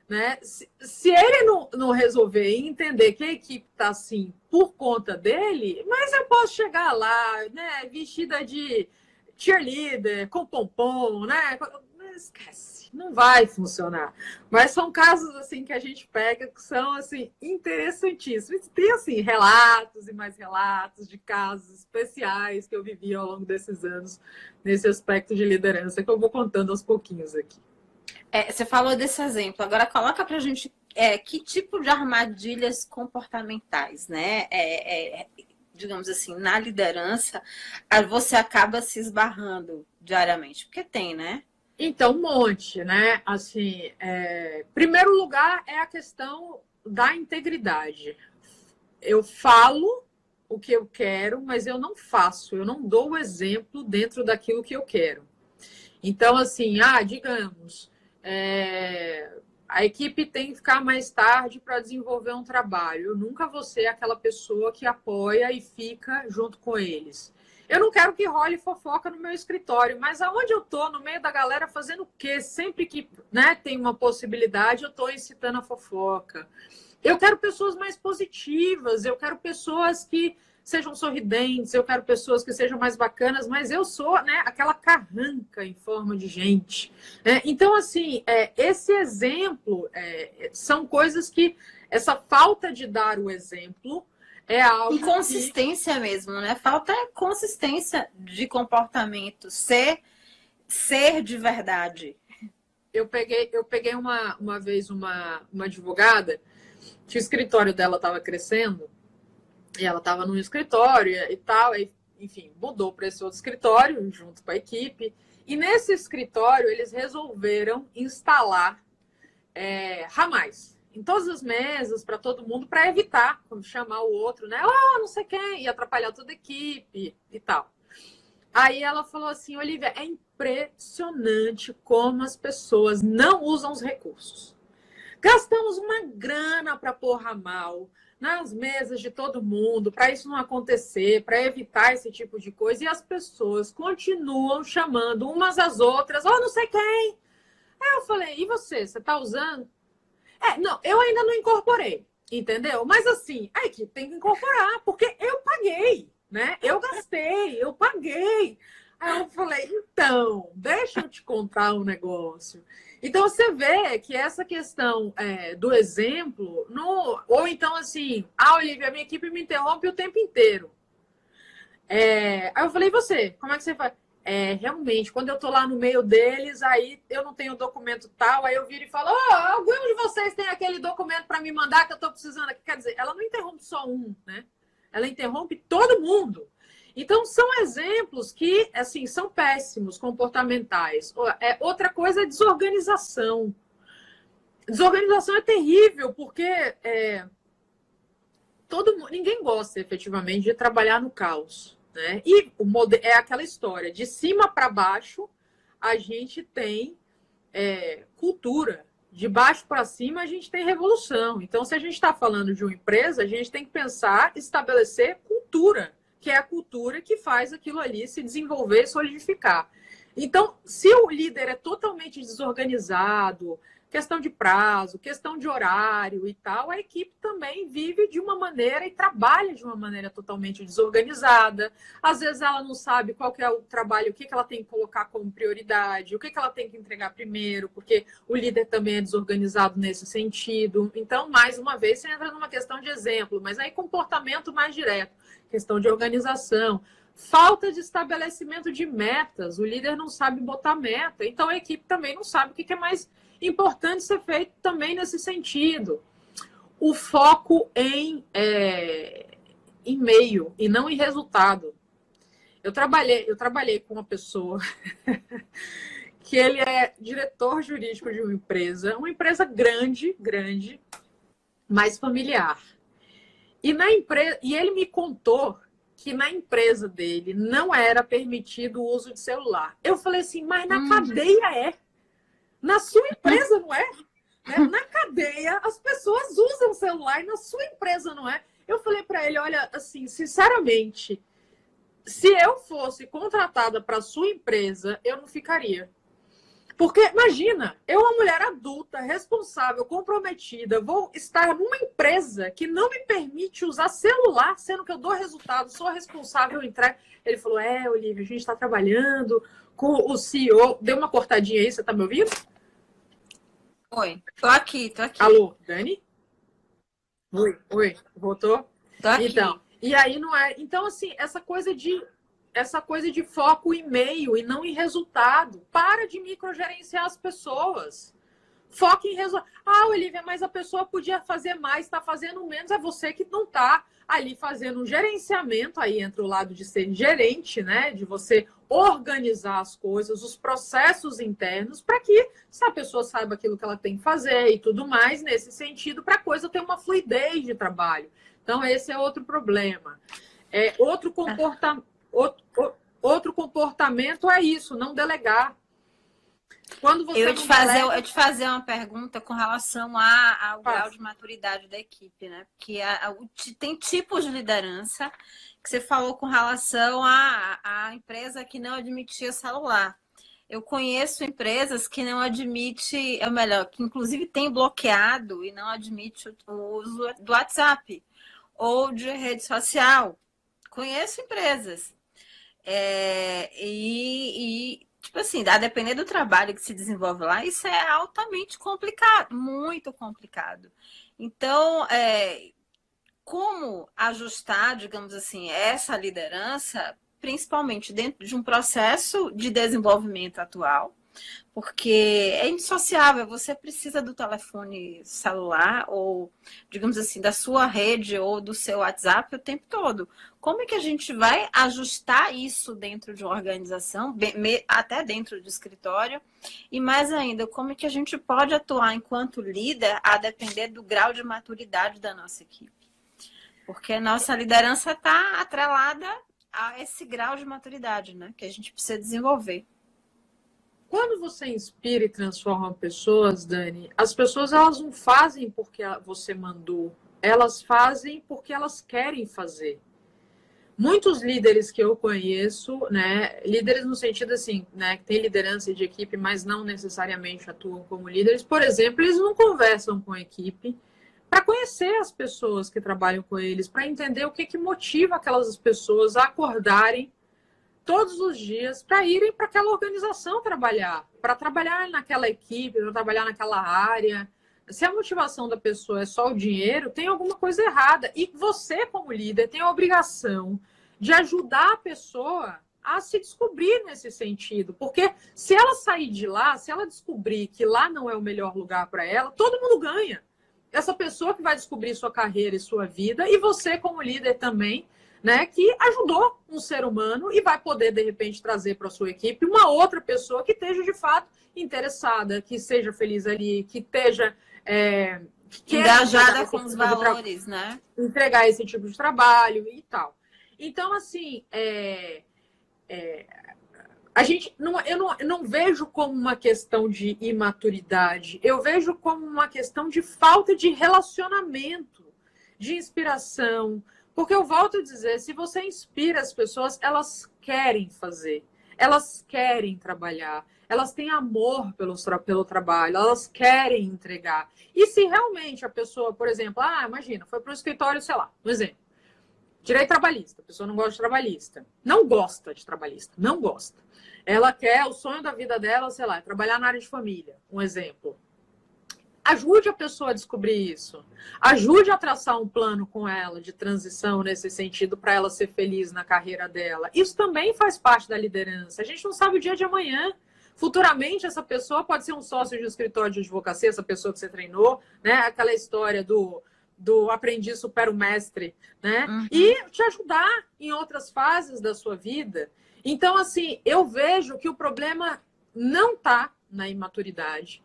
Né? Se, se ele não, não resolver entender que a equipe está assim por conta dele, mas eu posso chegar lá, né, vestida de cheerleader, com pompom, né? Esquece não vai funcionar. Mas são casos assim que a gente pega que são assim interessantíssimos. Tem assim relatos e mais relatos de casos especiais que eu vivi ao longo desses anos nesse aspecto de liderança que eu vou contando aos pouquinhos aqui. É, você falou desse exemplo. Agora coloca para a gente é, que tipo de armadilhas comportamentais, né? É, é, digamos assim, na liderança, você acaba se esbarrando diariamente, porque tem, né? Então, um monte, né? Assim, é... primeiro lugar é a questão da integridade. Eu falo o que eu quero, mas eu não faço, eu não dou o exemplo dentro daquilo que eu quero. Então, assim, ah, digamos, é... a equipe tem que ficar mais tarde para desenvolver um trabalho. Eu nunca vou ser aquela pessoa que apoia e fica junto com eles. Eu não quero que role fofoca no meu escritório, mas aonde eu tô, no meio da galera, fazendo o quê? Sempre que né, tem uma possibilidade, eu tô incitando a fofoca. Eu quero pessoas mais positivas, eu quero pessoas que sejam sorridentes, eu quero pessoas que sejam mais bacanas, mas eu sou né, aquela carranca em forma de gente. É, então, assim, é, esse exemplo é, são coisas que essa falta de dar o exemplo é algo. Inconsistência que... mesmo, né? Falta consistência de comportamento, ser, ser de verdade. Eu peguei, eu peguei uma, uma vez uma, uma advogada que o escritório dela estava crescendo e ela estava num escritório e tal, e enfim, mudou para esse outro escritório junto com a equipe. E nesse escritório eles resolveram instalar é, ramais em todas as mesas para todo mundo para evitar chamar o outro, né? Ah, não sei quem, e atrapalhar toda a equipe e tal. Aí ela falou assim, Olivia, é impressionante como as pessoas não usam os recursos. Gastamos uma grana para pôr ramal nas mesas de todo mundo, para isso não acontecer, para evitar esse tipo de coisa, e as pessoas continuam chamando umas às outras, oh, não sei quem. Aí eu falei, e você, você está usando? É, não, eu ainda não incorporei, entendeu? Mas assim, a equipe tem que incorporar, porque eu paguei, né? Eu gastei, eu paguei. Aí eu falei, então, deixa eu te contar um negócio. Então você vê que essa questão é, do exemplo, no, ou então assim, ah, Olivia, minha equipe me interrompe o tempo inteiro. É, aí eu falei, você, como é que você faz? É, realmente, quando eu tô lá no meio deles, aí eu não tenho documento tal, aí eu viro e falo, oh, algum de vocês tem aquele documento para me mandar que eu tô precisando aqui? Quer dizer, ela não interrompe só um, né? Ela interrompe todo mundo. Então, são exemplos que, assim, são péssimos, comportamentais. É, outra coisa é desorganização. Desorganização é terrível, porque é, todo ninguém gosta efetivamente de trabalhar no caos. Né? E o é aquela história, de cima para baixo, a gente tem é, cultura. De baixo para cima, a gente tem revolução. Então, se a gente está falando de uma empresa, a gente tem que pensar, estabelecer cultura, que é a cultura que faz aquilo ali se desenvolver solidificar. Então, se o líder é totalmente desorganizado, questão de prazo, questão de horário e tal, a equipe também vive de uma maneira e trabalha de uma maneira totalmente desorganizada. Às vezes ela não sabe qual é o trabalho, o que, que ela tem que colocar como prioridade, o que, que ela tem que entregar primeiro, porque o líder também é desorganizado nesse sentido. Então, mais uma vez, você entra numa questão de exemplo, mas aí comportamento mais direto, questão de organização. Falta de estabelecimento de metas. O líder não sabe botar meta. Então a equipe também não sabe o que é mais importante ser feito também nesse sentido. O foco em, é, em meio e não em resultado. Eu trabalhei, eu trabalhei com uma pessoa que ele é diretor jurídico de uma empresa, uma empresa grande, grande, mas familiar. E na empresa, e ele me contou que na empresa dele não era permitido o uso de celular. Eu falei assim, mas na hum. cadeia é. Na sua empresa, não é? Né? Na cadeia, as pessoas usam celular, na sua empresa, não é? Eu falei para ele: olha, assim, sinceramente, se eu fosse contratada para sua empresa, eu não ficaria. Porque imagina, eu, uma mulher adulta, responsável, comprometida, vou estar numa empresa que não me permite usar celular, sendo que eu dou resultado, sou responsável, entrego. Ele falou: É, Olivia, a gente está trabalhando com o CEO. Deu uma cortadinha aí, você está me ouvindo? Oi, tô aqui, tô aqui. Alô, Dani? Oi, oi, voltou? Tô aqui. Então, e aí não é. Então, assim, essa coisa de essa coisa de foco em meio e não em resultado. Para de microgerenciar as pessoas. Foque em resultado. Ah, Olivia, mas a pessoa podia fazer mais, está fazendo menos. É você que não está ali fazendo um gerenciamento. Aí entra o lado de ser gerente, né? De você organizar as coisas, os processos internos, para que a pessoa saiba aquilo que ela tem que fazer e tudo mais, nesse sentido, para a coisa ter uma fluidez de trabalho. Então, esse é outro problema. É, outro, comporta... outro, outro comportamento é isso, não delegar. Quando você eu, te fazer, eu te fazer uma pergunta com relação a, ao grau de maturidade da equipe, né? Porque a, a, tem tipos de liderança que você falou com relação à, à empresa que não admitia celular. Eu conheço empresas que não admite, é melhor, que inclusive tem bloqueado e não admite o uso do WhatsApp ou de rede social. Conheço empresas. É, e, e, tipo assim, a depender do trabalho que se desenvolve lá, isso é altamente complicado, muito complicado. Então, é, como ajustar, digamos assim, essa liderança, principalmente dentro de um processo de desenvolvimento atual, porque é indissociável. Você precisa do telefone celular ou, digamos assim, da sua rede ou do seu WhatsApp o tempo todo. Como é que a gente vai ajustar isso dentro de uma organização, até dentro do escritório? E mais ainda, como é que a gente pode atuar enquanto líder a depender do grau de maturidade da nossa equipe? Porque a nossa liderança está atrelada a esse grau de maturidade, né? Que a gente precisa desenvolver. Quando você inspira e transforma pessoas, Dani, as pessoas elas não fazem porque você mandou, elas fazem porque elas querem fazer. Muitos líderes que eu conheço, né, líderes no sentido assim, né, que tem liderança de equipe, mas não necessariamente atuam como líderes, por exemplo, eles não conversam com a equipe para conhecer as pessoas que trabalham com eles, para entender o que, que motiva aquelas pessoas a acordarem todos os dias para irem para aquela organização trabalhar, para trabalhar naquela equipe, para trabalhar naquela área. Se a motivação da pessoa é só o dinheiro, tem alguma coisa errada. E você, como líder, tem a obrigação de ajudar a pessoa a se descobrir nesse sentido. Porque se ela sair de lá, se ela descobrir que lá não é o melhor lugar para ela, todo mundo ganha. Essa pessoa que vai descobrir sua carreira e sua vida, e você, como líder, também né, que ajudou um ser humano e vai poder, de repente, trazer para a sua equipe uma outra pessoa que esteja, de fato, interessada, que seja feliz ali, que esteja. É, que engajada com os valores, né? Entregar esse tipo de trabalho e tal. Então, assim, é, é, a gente não, eu, não, eu não vejo como uma questão de imaturidade, eu vejo como uma questão de falta de relacionamento, de inspiração, porque eu volto a dizer, se você inspira as pessoas, elas querem fazer, elas querem trabalhar, elas têm amor pelo, pelo trabalho, elas querem entregar. E se realmente a pessoa, por exemplo, ah, imagina, foi para o escritório, sei lá, um exemplo, direito trabalhista, a pessoa não gosta de trabalhista, não gosta de trabalhista, não gosta. Ela quer, o sonho da vida dela, sei lá, é trabalhar na área de família, um exemplo. Ajude a pessoa a descobrir isso. Ajude a traçar um plano com ela de transição nesse sentido para ela ser feliz na carreira dela. Isso também faz parte da liderança. A gente não sabe o dia de amanhã. Futuramente, essa pessoa pode ser um sócio de um escritório de advocacia, essa pessoa que você treinou, né? Aquela história do, do aprendiz supera o mestre, né? Uhum. E te ajudar em outras fases da sua vida. Então, assim, eu vejo que o problema não está na imaturidade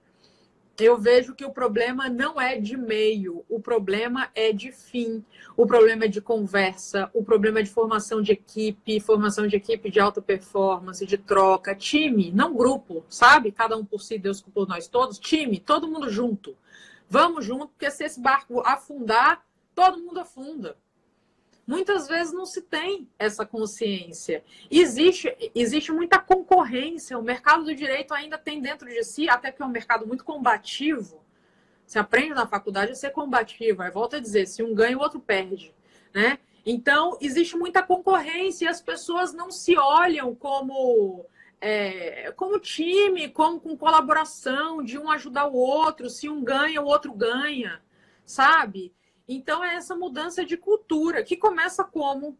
eu vejo que o problema não é de meio, o problema é de fim, o problema é de conversa, o problema é de formação de equipe, formação de equipe de alta performance, de troca, time, não grupo, sabe? Cada um por si, Deus por nós todos, time, todo mundo junto. Vamos junto, porque se esse barco afundar, todo mundo afunda muitas vezes não se tem essa consciência. Existe, existe muita concorrência, o mercado do direito ainda tem dentro de si, até que é um mercado muito combativo. Você aprende na faculdade a ser combativo, aí volta a dizer, se um ganha, o outro perde, né? Então, existe muita concorrência e as pessoas não se olham como é, como time, como com colaboração, de um ajudar o outro, se um ganha, o outro ganha, sabe? Então é essa mudança de cultura que começa como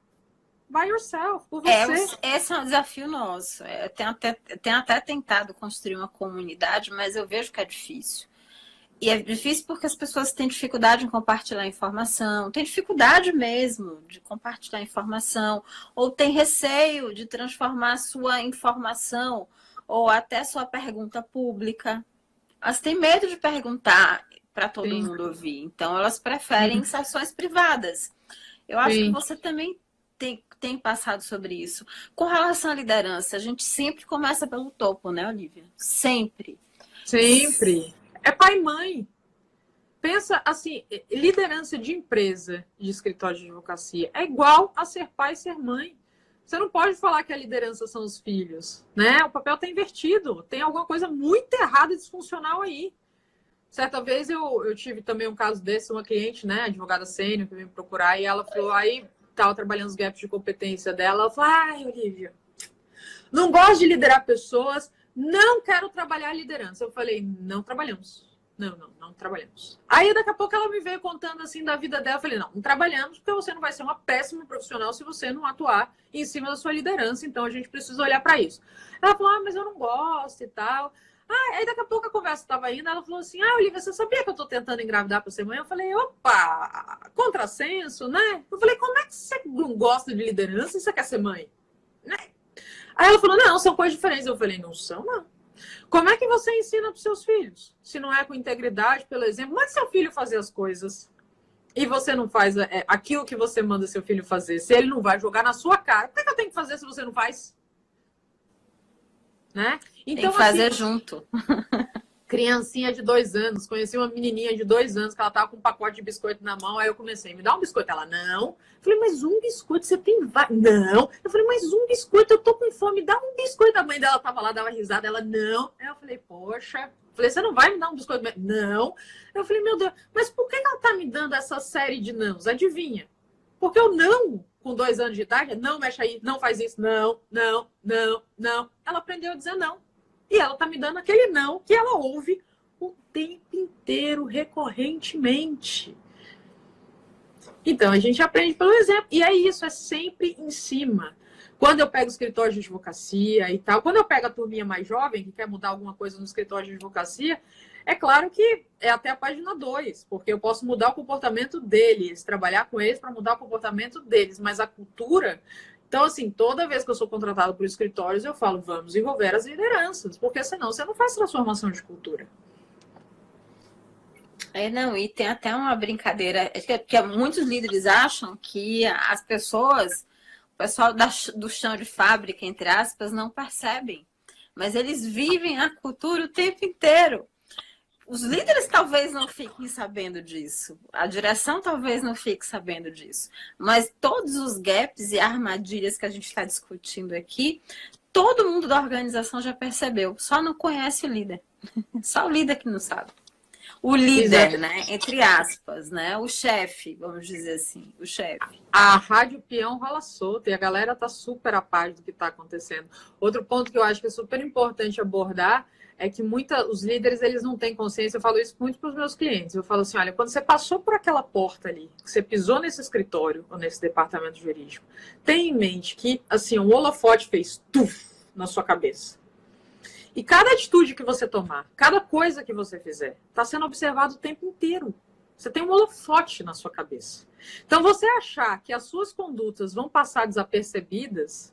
by yourself, por é, você. É, esse é um desafio nosso. Eu tenho até, tenho até tentado construir uma comunidade, mas eu vejo que é difícil. E é difícil porque as pessoas têm dificuldade em compartilhar informação, têm dificuldade mesmo de compartilhar informação, ou têm receio de transformar sua informação ou até sua pergunta pública. Elas têm medo de perguntar para todo Sim. mundo ouvir. Então, elas preferem uhum. sessões privadas. Eu acho Sim. que você também tem, tem passado sobre isso. Com relação à liderança, a gente sempre começa pelo topo, né, Olivia? Sempre. Sempre. É pai e mãe. Pensa assim, liderança de empresa de escritório de advocacia é igual a ser pai e ser mãe. Você não pode falar que a liderança são os filhos, né? O papel está invertido. Tem alguma coisa muito errada e disfuncional aí. Certa vez eu, eu tive também um caso desse, uma cliente, né, advogada sênior, que veio me procurar, e ela falou, aí estava trabalhando os gaps de competência dela, ela falou, ai, Olivia, não gosto de liderar pessoas, não quero trabalhar liderança. Eu falei, não trabalhamos. não, não, não trabalhamos. Aí daqui a pouco ela me veio contando assim da vida dela. Eu falei, não, não trabalhamos porque você não vai ser uma péssima profissional se você não atuar em cima da sua liderança. Então a gente precisa olhar para isso. Ela falou, ah, mas eu não gosto e tal. Ah, aí daqui a pouco a conversa estava indo, ela falou assim: Ah, Olivia, você sabia que eu estou tentando engravidar para ser mãe? Eu falei, opa, contrassenso, né? Eu falei, como é que você não gosta de liderança e você quer ser mãe? Né? Aí ela falou, não, são coisas diferentes. Eu falei, não são, não. Como é que você ensina para seus filhos? Se não é com integridade, pelo exemplo, que seu filho fazer as coisas? E você não faz é, aquilo que você manda seu filho fazer. Se ele não vai jogar na sua cara, o que, é que eu tenho que fazer se você não faz? Né? Então, Tem que fazer assim, junto. criancinha de dois anos, conheci uma menininha de dois anos que ela tava com um pacote de biscoito na mão, aí eu comecei, me dá um biscoito. Ela, não. Eu falei, mas um biscoito, você tem vários? Não. Eu falei, mas um biscoito, eu tô com fome, dá um biscoito. A mãe dela tava lá, dava risada, ela, não. Aí eu falei, poxa. Eu falei, você não vai me dar um biscoito? Não. Eu falei, meu Deus, mas por que ela tá me dando essa série de nãos? Adivinha? Porque eu não, com dois anos de idade, não mexe aí, não faz isso, não, não, não, não. Ela aprendeu a dizer não. E ela tá me dando aquele não que ela ouve o tempo inteiro, recorrentemente. Então a gente aprende pelo exemplo. E é isso, é sempre em cima. Quando eu pego o escritório de advocacia e tal, quando eu pego a turminha mais jovem, que quer mudar alguma coisa no escritório de advocacia, é claro que é até a página 2, porque eu posso mudar o comportamento deles, trabalhar com eles para mudar o comportamento deles, mas a cultura então, assim, toda vez que eu sou contratado por escritórios, eu falo, vamos envolver as lideranças, porque senão você não faz transformação de cultura. É, não, e tem até uma brincadeira, é que, muitos líderes acham que as pessoas, o pessoal da, do chão de fábrica, entre aspas, não percebem. Mas eles vivem a cultura o tempo inteiro os líderes talvez não fiquem sabendo disso, a direção talvez não fique sabendo disso, mas todos os gaps e armadilhas que a gente está discutindo aqui, todo mundo da organização já percebeu, só não conhece o líder, só o líder que não sabe. O líder, Exato. né? Entre aspas, né? O chefe, vamos dizer assim, o chefe. A rádio peão rola solta e a galera tá super a par do que está acontecendo. Outro ponto que eu acho que é super importante abordar é que muita, os líderes eles não têm consciência. Eu falo isso muito para os meus clientes. Eu falo assim, olha, quando você passou por aquela porta ali, você pisou nesse escritório ou nesse departamento jurídico, tenha em mente que assim um holofote fez tuf na sua cabeça. E cada atitude que você tomar, cada coisa que você fizer, está sendo observado o tempo inteiro. Você tem um holofote na sua cabeça. Então, você achar que as suas condutas vão passar desapercebidas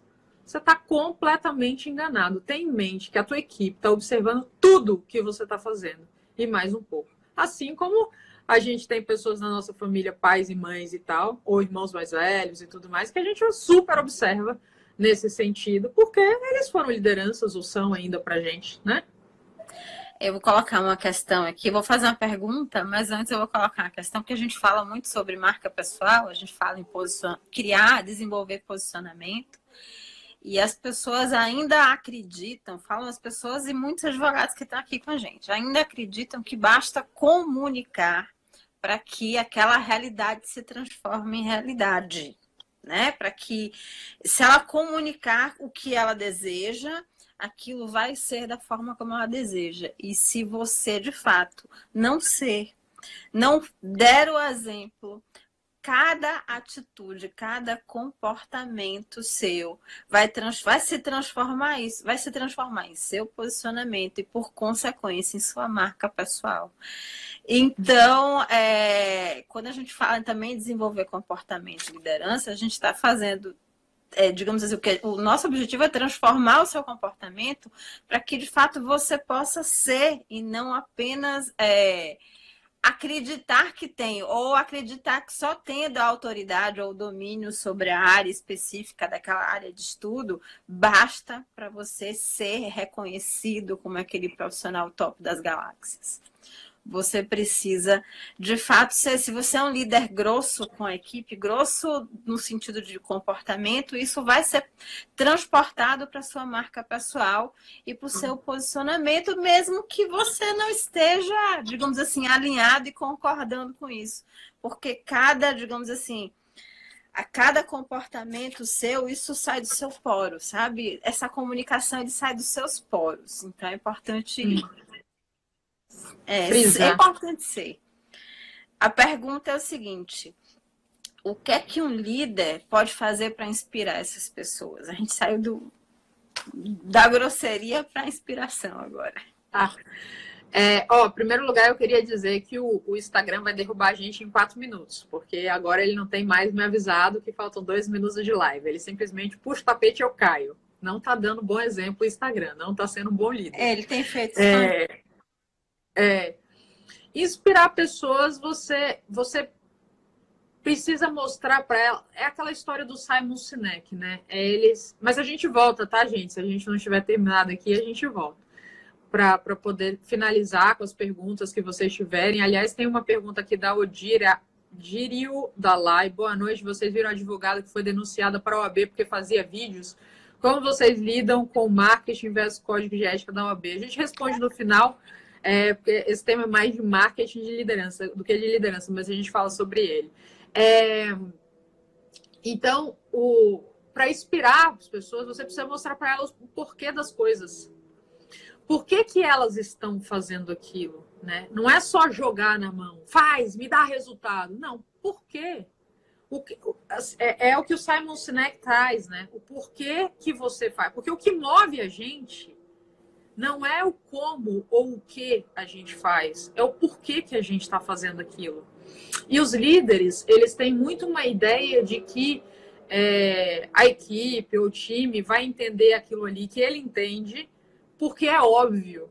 você está completamente enganado. Tem em mente que a tua equipe está observando tudo que você está fazendo e mais um pouco. Assim como a gente tem pessoas na nossa família, pais e mães e tal, ou irmãos mais velhos e tudo mais, que a gente super observa nesse sentido, porque eles foram lideranças ou são ainda para gente, né? Eu vou colocar uma questão aqui, vou fazer uma pergunta, mas antes eu vou colocar uma questão, porque a gente fala muito sobre marca pessoal, a gente fala em criar, desenvolver posicionamento. E as pessoas ainda acreditam, falam as pessoas e muitos advogados que estão aqui com a gente, ainda acreditam que basta comunicar para que aquela realidade se transforme em realidade, né? Para que se ela comunicar o que ela deseja, aquilo vai ser da forma como ela deseja. E se você de fato não ser, não der o exemplo, cada atitude, cada comportamento seu vai, trans, vai se transformar isso, vai se transformar em seu posicionamento e por consequência em sua marca pessoal. Então, é, quando a gente fala também em desenvolver comportamento de liderança, a gente está fazendo é, digamos assim, o, que, o nosso objetivo é transformar o seu comportamento para que de fato você possa ser e não apenas é, acreditar que tem, ou acreditar que só tem da autoridade ou domínio sobre a área específica daquela área de estudo, basta para você ser reconhecido como aquele profissional top das galáxias. Você precisa, de fato, ser. Se você é um líder grosso com a equipe, grosso no sentido de comportamento, isso vai ser transportado para sua marca pessoal e para o seu posicionamento, mesmo que você não esteja, digamos assim, alinhado e concordando com isso. Porque cada, digamos assim, a cada comportamento seu, isso sai do seu poro, sabe? Essa comunicação ele sai dos seus poros. Então é importante É, é importante ser. A pergunta é o seguinte: o que é que um líder pode fazer para inspirar essas pessoas? A gente saiu do, da grosseria para a inspiração agora. Ah. É, ó, em primeiro lugar, eu queria dizer que o, o, Instagram vai derrubar a gente em quatro minutos, porque agora ele não tem mais me avisado que faltam dois minutos de live. Ele simplesmente puxa o tapete e eu caio. Não tá dando bom exemplo o Instagram, não tá sendo um bom líder. É, ele tem feito é, é, Inspirar pessoas, você, você precisa mostrar para ela. É aquela história do Simon Sinek, né? É eles. Mas a gente volta, tá, gente? Se a gente não tiver terminado aqui, a gente volta. Para poder finalizar com as perguntas que vocês tiverem. Aliás, tem uma pergunta aqui da Odira Dirio Dalai. Boa noite. Vocês viram a advogada que foi denunciada para a OAB porque fazia vídeos. Como vocês lidam com marketing versus código de ética da OAB? A gente responde no final, é, porque esse tema é mais de marketing de liderança do que de liderança, mas a gente fala sobre ele. É... Então, para inspirar as pessoas, você precisa mostrar para elas o porquê das coisas. Por que, que elas estão fazendo aquilo? Né? Não é só jogar na mão, faz, me dá resultado. Não, por quê? O que, é, é, o que o Simon Sinek traz, né? O porquê que você faz. Porque o que move a gente não é o como ou o que a gente faz, é o porquê que a gente está fazendo aquilo. E os líderes, eles têm muito uma ideia de que é, a equipe ou o time vai entender aquilo ali que ele entende, porque é óbvio.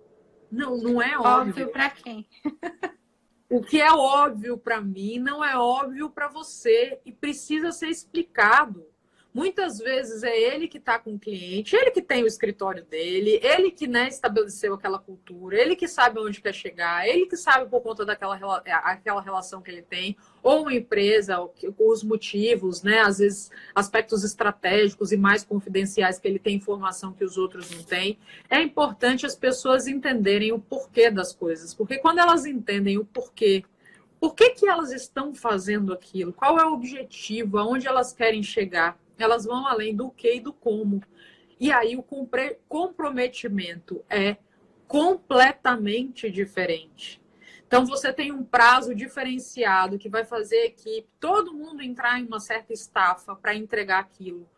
Não, não é óbvio. Óbvio para quem? o que é óbvio para mim não é óbvio para você e precisa ser explicado. Muitas vezes é ele que está com o cliente, ele que tem o escritório dele, ele que né, estabeleceu aquela cultura, ele que sabe onde quer chegar, ele que sabe por conta daquela é, aquela relação que ele tem, ou uma empresa, os motivos, né, às vezes aspectos estratégicos e mais confidenciais que ele tem informação que os outros não têm. É importante as pessoas entenderem o porquê das coisas, porque quando elas entendem o porquê por que, que elas estão fazendo aquilo? Qual é o objetivo? Aonde elas querem chegar? Elas vão além do que e do como. E aí o comprometimento é completamente diferente. Então você tem um prazo diferenciado que vai fazer equipe, todo mundo entrar em uma certa estafa para entregar aquilo.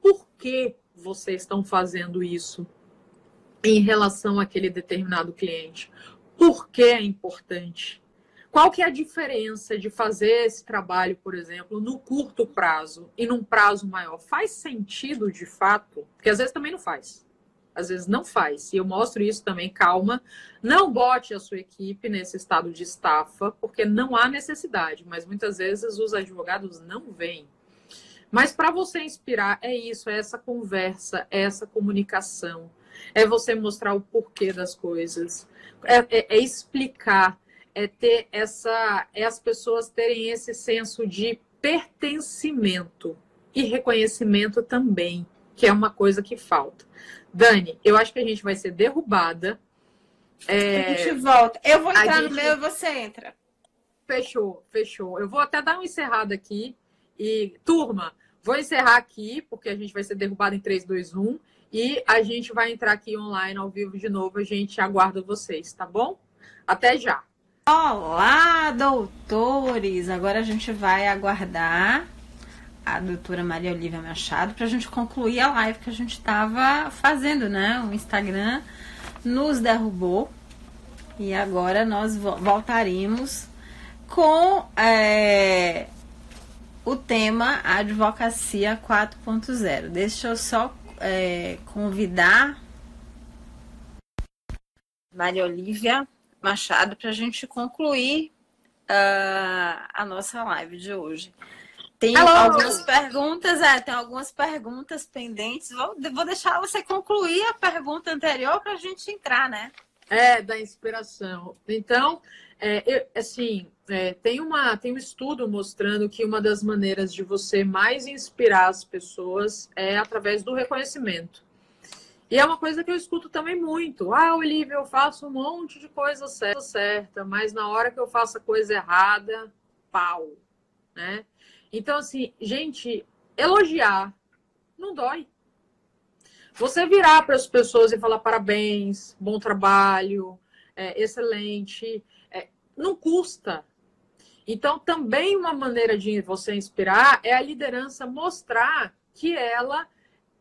Por que vocês estão fazendo isso em relação àquele determinado cliente? Por que é importante? Qual que é a diferença de fazer esse trabalho, por exemplo, no curto prazo e num prazo maior? Faz sentido de fato? Porque às vezes também não faz. Às vezes não faz. E eu mostro isso também, calma. Não bote a sua equipe nesse estado de estafa, porque não há necessidade. Mas muitas vezes os advogados não vêm. Mas para você inspirar, é isso, é essa conversa, é essa comunicação, é você mostrar o porquê das coisas, é, é, é explicar é ter essa, é as pessoas terem esse senso de pertencimento e reconhecimento também, que é uma coisa que falta. Dani, eu acho que a gente vai ser derrubada. É... A gente volta. Eu vou entrar gente... no meu e você entra. Fechou, fechou. Eu vou até dar um encerrado aqui. E, turma, vou encerrar aqui, porque a gente vai ser derrubado em 3, 2, 1. E a gente vai entrar aqui online ao vivo de novo. A gente aguarda vocês, tá bom? Até já. Olá, doutores! Agora a gente vai aguardar a doutora Maria Olivia Machado para a gente concluir a live que a gente estava fazendo, né? O Instagram nos derrubou e agora nós voltaremos com é, o tema Advocacia 4.0. Deixa eu só é, convidar Maria Olivia Machado para a gente concluir uh, a nossa live de hoje. Tem Alô. algumas perguntas, é, tem algumas perguntas pendentes. Vou, vou deixar você concluir a pergunta anterior para a gente entrar, né? É, da inspiração. Então, é, eu, assim, é, tem, uma, tem um estudo mostrando que uma das maneiras de você mais inspirar as pessoas é através do reconhecimento. E é uma coisa que eu escuto também muito. Ah, Olivia, eu faço um monte de coisa certa, mas na hora que eu faço a coisa errada, pau, né? Então, assim, gente, elogiar não dói. Você virar para as pessoas e falar parabéns, bom trabalho, é, excelente. É, não custa. Então, também uma maneira de você inspirar é a liderança mostrar que ela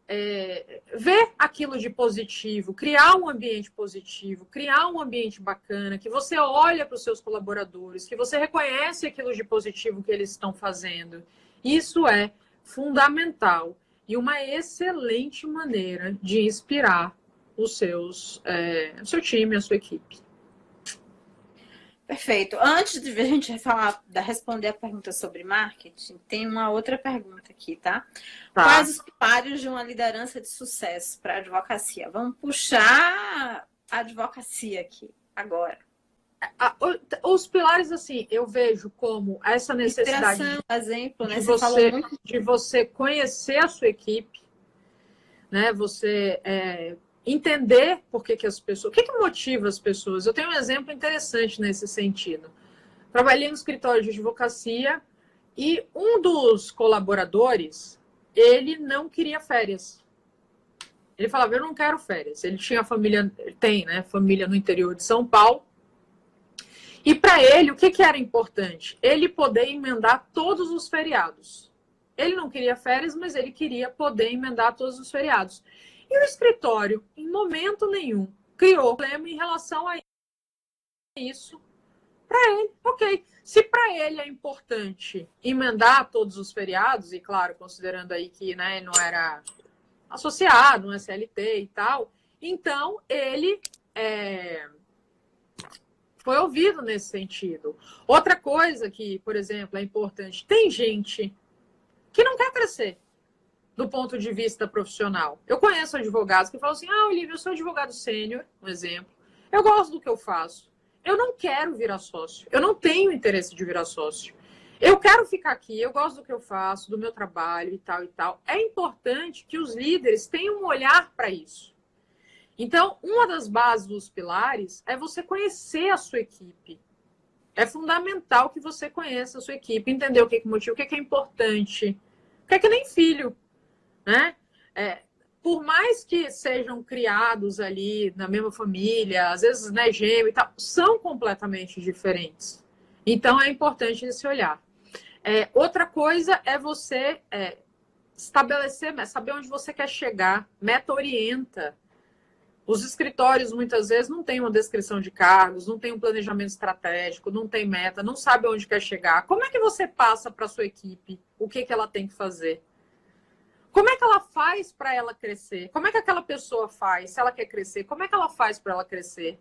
é, ver aquilo de positivo, criar um ambiente positivo, criar um ambiente bacana, que você olha para os seus colaboradores, que você reconhece aquilo de positivo que eles estão fazendo. Isso é fundamental e uma excelente maneira de inspirar os seus, é, o seu time, a sua equipe. Perfeito. Antes de a gente falar, responder a pergunta sobre marketing, tem uma outra pergunta aqui, tá? tá. Quais os pilares de uma liderança de sucesso para a advocacia? Vamos puxar a advocacia aqui agora. Os pilares, assim, eu vejo como essa necessidade de, exemplo, né? de, você, muito... de você conhecer a sua equipe, né? Você é, entender por que, que as pessoas. O que, que motiva as pessoas? Eu tenho um exemplo interessante nesse sentido. Trabalhei no escritório de advocacia e um dos colaboradores, ele não queria férias. Ele falava, eu não quero férias. Ele tinha família, tem, né, família no interior de São Paulo. E para ele, o que, que era importante? Ele poder emendar todos os feriados. Ele não queria férias, mas ele queria poder emendar todos os feriados. E o escritório, em momento nenhum, criou problema em relação a isso para ele. Ok. Se para ele é importante emendar todos os feriados, e claro, considerando aí que né, não era associado, não é CLT e tal, então ele é, foi ouvido nesse sentido. Outra coisa que, por exemplo, é importante: tem gente que não quer crescer do ponto de vista profissional. Eu conheço advogados que falam assim: ah, Olivia, eu sou advogado sênior, um exemplo. Eu gosto do que eu faço. Eu não quero virar sócio. Eu não tenho interesse de virar sócio. Eu quero ficar aqui, eu gosto do que eu faço, do meu trabalho e tal e tal. É importante que os líderes tenham um olhar para isso. Então, uma das bases dos pilares é você conhecer a sua equipe. É fundamental que você conheça a sua equipe, entender o que é motivo, o que é importante. Porque é que nem filho né? É, por mais que sejam criados ali na mesma família, às vezes né, gêmeo e tal, são completamente diferentes. Então é importante esse olhar. É, outra coisa é você é, estabelecer, saber onde você quer chegar, meta orienta. Os escritórios muitas vezes não têm uma descrição de cargos, não tem um planejamento estratégico, não tem meta, não sabe onde quer chegar. Como é que você passa para sua equipe o que, que ela tem que fazer? Como é que ela faz para ela crescer? Como é que aquela pessoa faz se ela quer crescer? Como é que ela faz para ela crescer?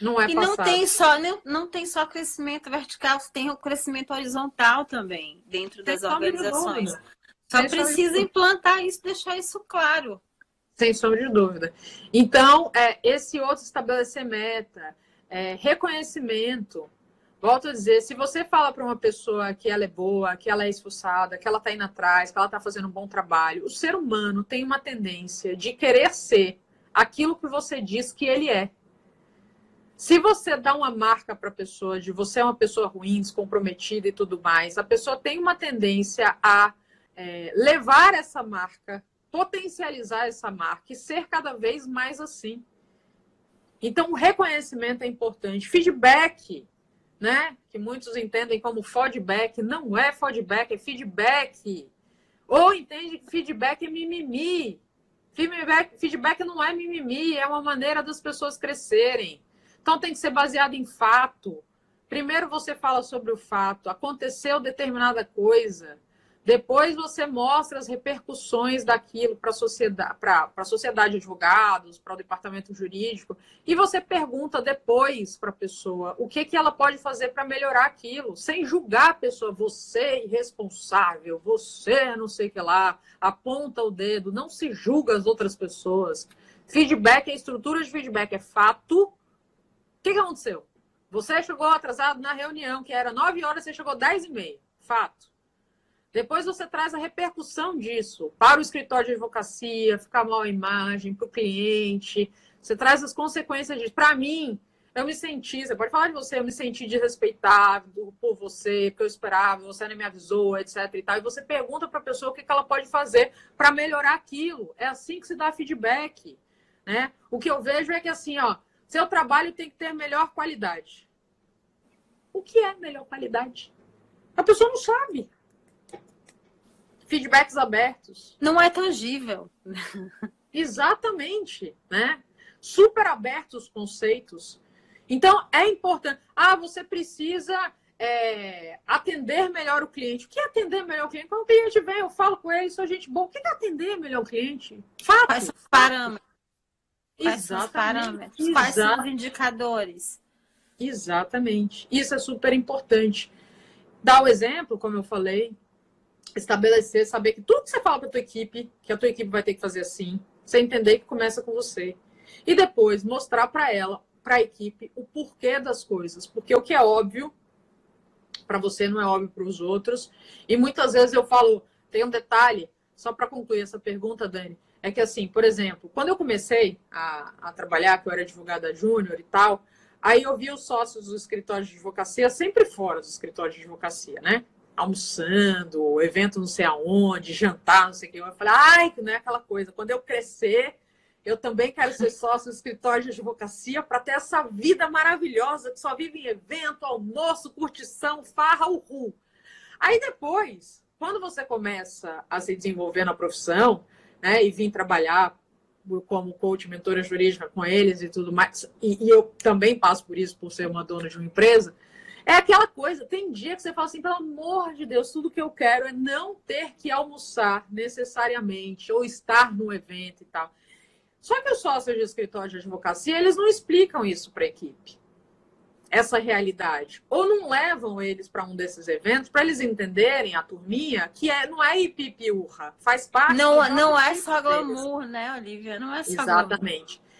Não é e passado. não tem só não, não tem só crescimento vertical, tem o crescimento horizontal também dentro das organizações. Só Sem precisa implantar isso, deixar isso claro. Sem sombra de dúvida. Então, é, esse outro estabelecer meta, é, reconhecimento, Volto a dizer, se você fala para uma pessoa que ela é boa, que ela é esforçada, que ela está indo atrás, que ela está fazendo um bom trabalho, o ser humano tem uma tendência de querer ser aquilo que você diz que ele é. Se você dá uma marca para a pessoa de você é uma pessoa ruim, descomprometida e tudo mais, a pessoa tem uma tendência a é, levar essa marca, potencializar essa marca e ser cada vez mais assim. Então, o reconhecimento é importante. Feedback né? Que muitos entendem como feedback. Não é feedback, é feedback. Ou entende que feedback é mimimi. Feedback, feedback não é mimimi, é uma maneira das pessoas crescerem. Então tem que ser baseado em fato. Primeiro você fala sobre o fato, aconteceu determinada coisa. Depois você mostra as repercussões daquilo para a sociedade, para a sociedade de advogados, para o departamento jurídico, e você pergunta depois para a pessoa o que, que ela pode fazer para melhorar aquilo, sem julgar a pessoa, você é irresponsável, você não sei o que lá, aponta o dedo, não se julga as outras pessoas. Feedback é estrutura de feedback, é fato. O que, que aconteceu? Você chegou atrasado na reunião, que era 9 horas, você chegou 10 e meia. Fato. Depois você traz a repercussão disso para o escritório de advocacia, ficar mal a imagem, para o cliente. Você traz as consequências disso. Para mim, eu me senti, você pode falar de você, eu me senti desrespeitado por você, que eu esperava, você não me avisou, etc. E, tal. e você pergunta para a pessoa o que ela pode fazer para melhorar aquilo. É assim que se dá feedback. Né? O que eu vejo é que assim, ó, Seu trabalho tem que ter melhor qualidade. O que é melhor qualidade? A pessoa não sabe. Feedbacks abertos. Não é tangível. Exatamente, né? Super abertos os conceitos. Então, é importante. Ah, você precisa é, atender melhor o cliente. O que é atender melhor o cliente? Quando o cliente vem, eu falo com ele, sou gente boa. O que é atender melhor o cliente? Fato. Quais são os parâmetros? Quais são os parâmetros? Quais são os indicadores? Exatamente. Isso é super importante. Dar o exemplo, como eu falei, estabelecer, saber que tudo que você fala para tua equipe, que a tua equipe vai ter que fazer assim, você entender que começa com você. E depois mostrar para ela, para a equipe, o porquê das coisas. Porque o que é óbvio para você não é óbvio para os outros. E muitas vezes eu falo, tem um detalhe, só para concluir essa pergunta, Dani, é que assim, por exemplo, quando eu comecei a, a trabalhar, que eu era advogada júnior e tal, Aí eu vi os sócios do escritório de advocacia sempre fora do escritório de advocacia, né? Almoçando, evento não sei aonde, jantar, não sei o que. Eu falei, ai, não é aquela coisa. Quando eu crescer, eu também quero ser sócio do escritório de advocacia para ter essa vida maravilhosa que só vive em evento, almoço, curtição, farra, ru. Aí depois, quando você começa a se desenvolver na profissão, né, e vir trabalhar como coach, mentora jurídica com eles e tudo mais, e, e, eu também passo por isso por ser uma dona de uma empresa, é aquela coisa, tem dia que você fala assim, pelo amor de Deus, tudo que eu quero é não ter que almoçar necessariamente, ou estar no evento e tal. Só que os sócios de escritório de advocacia, eles não explicam isso para a equipe essa realidade. Ou não levam eles para um desses eventos para eles entenderem a turminha que é, não é ipipiurra, faz parte. Não, não é só glamour, deles. né, Olivia? Não é só Exatamente. Glamour.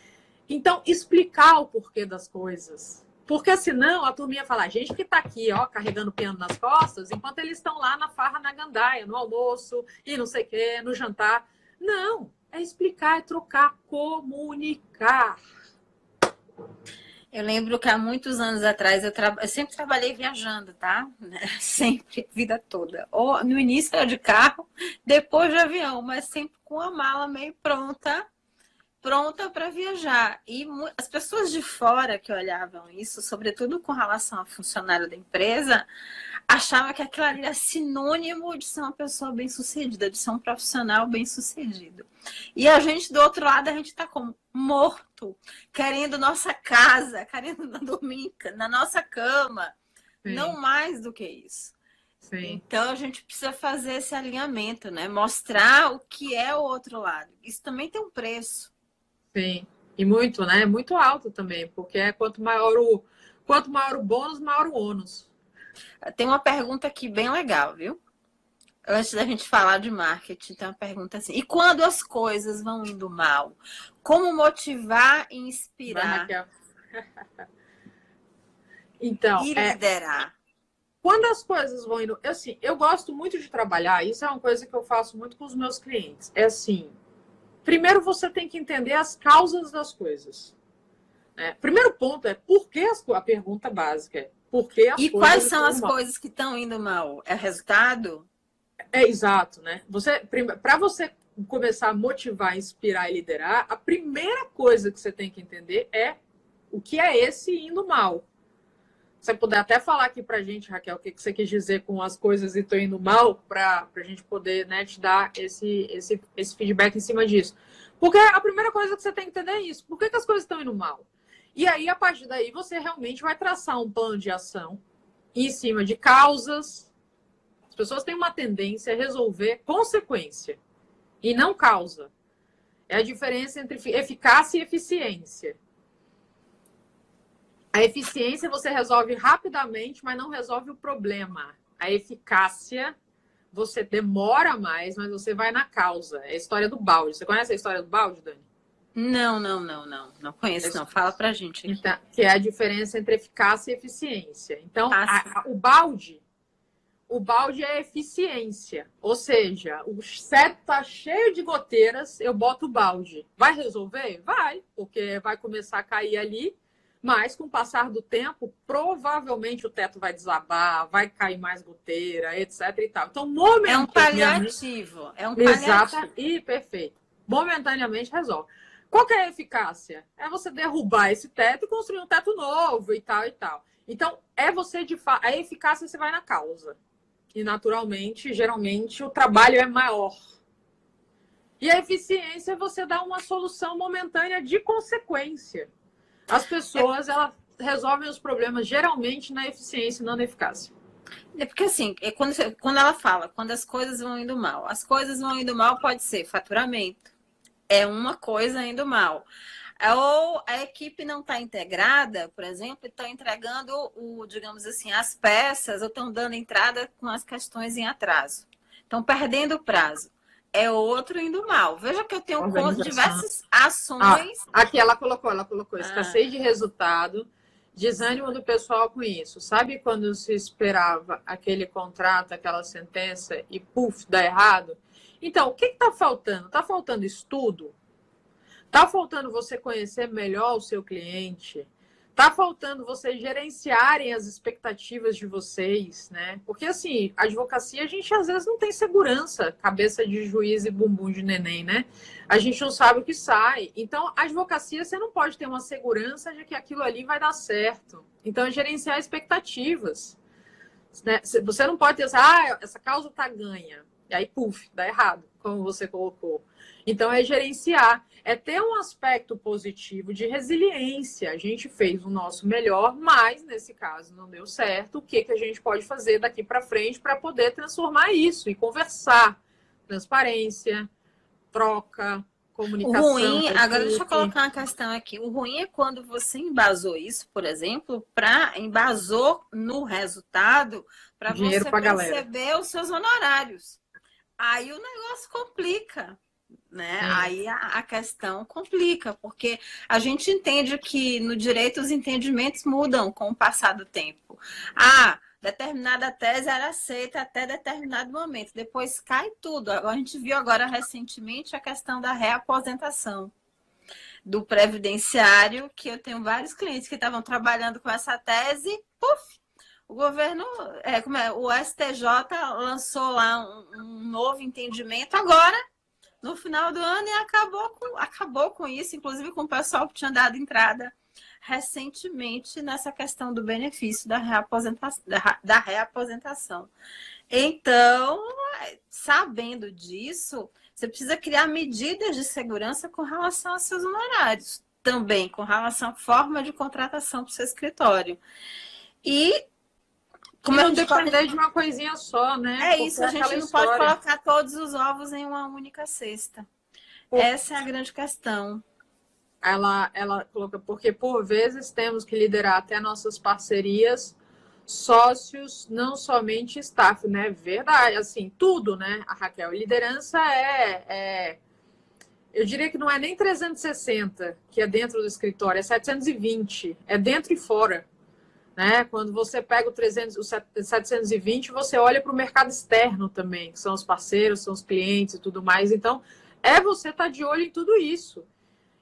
Então, explicar o porquê das coisas. Porque senão a turminha fala, a gente que está aqui, ó, carregando piano nas costas, enquanto eles estão lá na farra na gandaia, no almoço e não sei o quê, no jantar. Não, é explicar, é trocar, comunicar. Eu lembro que há muitos anos atrás eu, tra... eu sempre trabalhei viajando, tá? Sempre, vida toda. Ou no início era de carro, depois de avião, mas sempre com a mala meio pronta, pronta para viajar. E as pessoas de fora que olhavam isso, sobretudo com relação a funcionário da empresa, achavam que aquilo ali era sinônimo de ser uma pessoa bem-sucedida, de ser um profissional bem-sucedido. E a gente do outro lado, a gente está como morto, querendo nossa casa, querendo dormir na nossa cama. Sim. Não mais do que isso. Sim. Então a gente precisa fazer esse alinhamento, né? Mostrar o que é o outro lado. Isso também tem um preço. Sim. E muito, né? Muito alto também, porque é quanto maior o quanto maior o bônus, maior o ônus. Tem uma pergunta aqui bem legal, viu? Antes da gente falar de marketing, tem uma pergunta assim. E quando as coisas vão indo mal, como motivar e inspirar? então, e é, liderar. É, quando as coisas vão indo. Assim, eu gosto muito de trabalhar, isso é uma coisa que eu faço muito com os meus clientes. É assim: primeiro você tem que entender as causas das coisas. Né? Primeiro ponto é por que as, a pergunta básica é por que as E quais são as mal? coisas que estão indo mal? É resultado? É exato, né? Você para você começar a motivar, inspirar e liderar, a primeira coisa que você tem que entender é o que é esse indo mal. Você puder até falar aqui pra gente, Raquel, o que você quis dizer com as coisas estão indo mal, para a gente poder né, te dar esse, esse, esse feedback em cima disso. Porque a primeira coisa que você tem que entender é isso. Por que, que as coisas estão indo mal? E aí, a partir daí, você realmente vai traçar um plano de ação em cima de causas, as pessoas têm uma tendência a resolver consequência e não causa. É a diferença entre eficácia e eficiência. A eficiência você resolve rapidamente, mas não resolve o problema. A eficácia você demora mais, mas você vai na causa. É a história do balde. Você conhece a história do balde, Dani? Não, não, não, não. Não conheço, não. Fala pra gente. Então, que é a diferença entre eficácia e eficiência. Então, a, a, o balde o balde é eficiência. Ou seja, o set tá cheio de goteiras, eu boto o balde. Vai resolver? Vai, porque vai começar a cair ali, mas com o passar do tempo, provavelmente o teto vai desabar, vai cair mais goteira, etc e tal. Então, momentaneamente... É um paliativo. É um paliativo. Exato. E perfeito. Momentaneamente resolve. Qual é a eficácia? É você derrubar esse teto e construir um teto novo e tal e tal. Então, é você de fato. A eficácia você vai na causa. E naturalmente, geralmente, o trabalho é maior. E a eficiência é você dar uma solução momentânea de consequência. As pessoas, elas resolvem os problemas geralmente na eficiência e não na eficácia. É porque assim, é quando, quando ela fala, quando as coisas vão indo mal, as coisas vão indo mal pode ser faturamento, é uma coisa indo mal. Ou a equipe não está integrada, por exemplo, estão entregando o, digamos assim, as peças ou estão dando entrada com as questões em atraso. Estão perdendo o prazo. É outro indo mal. Veja que eu tenho diversas ações. Ah, aqui ela colocou, ela colocou escassez ah. de resultado, desânimo do pessoal com isso. Sabe quando se esperava aquele contrato, aquela sentença e puf, dá errado? Então, o que está faltando? Está faltando estudo? Está faltando você conhecer melhor o seu cliente? Está faltando vocês gerenciarem as expectativas de vocês, né? Porque, assim, a advocacia, a gente às vezes não tem segurança, cabeça de juiz e bumbum de neném, né? A gente não sabe o que sai. Então, a advocacia, você não pode ter uma segurança de que aquilo ali vai dar certo. Então, é gerenciar expectativas. Né? Você não pode ter, ah, essa causa tá ganha. E aí, puf, dá errado, como você colocou. Então, é gerenciar é ter um aspecto positivo de resiliência. A gente fez o nosso melhor, mas nesse caso não deu certo. O que, que a gente pode fazer daqui para frente para poder transformar isso e conversar? Transparência, troca, comunicação. O ruim, agora deixa eu colocar uma questão aqui. O ruim é quando você embasou isso, por exemplo, para embasou no resultado para você perceber os seus honorários. Aí o negócio complica né? Aí a, a, questão complica, porque a gente entende que no direito os entendimentos mudam com o passar do tempo. Ah, determinada tese era aceita até determinado momento, depois cai tudo. A gente viu agora recentemente a questão da reaposentação do previdenciário, que eu tenho vários clientes que estavam trabalhando com essa tese, puf, o governo, é, como é, o STJ lançou lá um, um novo entendimento agora no final do ano e acabou com, acabou com isso, inclusive com o pessoal que tinha dado entrada recentemente nessa questão do benefício da reaposentação. Da, da reaposentação. Então, sabendo disso, você precisa criar medidas de segurança com relação aos seus honorários, também com relação à forma de contratação para o seu escritório. E como não depender de uma coisinha só, né? É isso, a gente não história. pode colocar todos os ovos em uma única cesta. Essa é a grande questão. Ela, ela coloca, porque por vezes temos que liderar até nossas parcerias, sócios, não somente staff, né? Verdade, assim, tudo, né, a Raquel? Liderança é, é eu diria que não é nem 360 que é dentro do escritório, é 720, é dentro e fora. Né? Quando você pega o, 300, o 720, você olha para o mercado externo também, que são os parceiros, são os clientes e tudo mais. Então, é você estar tá de olho em tudo isso.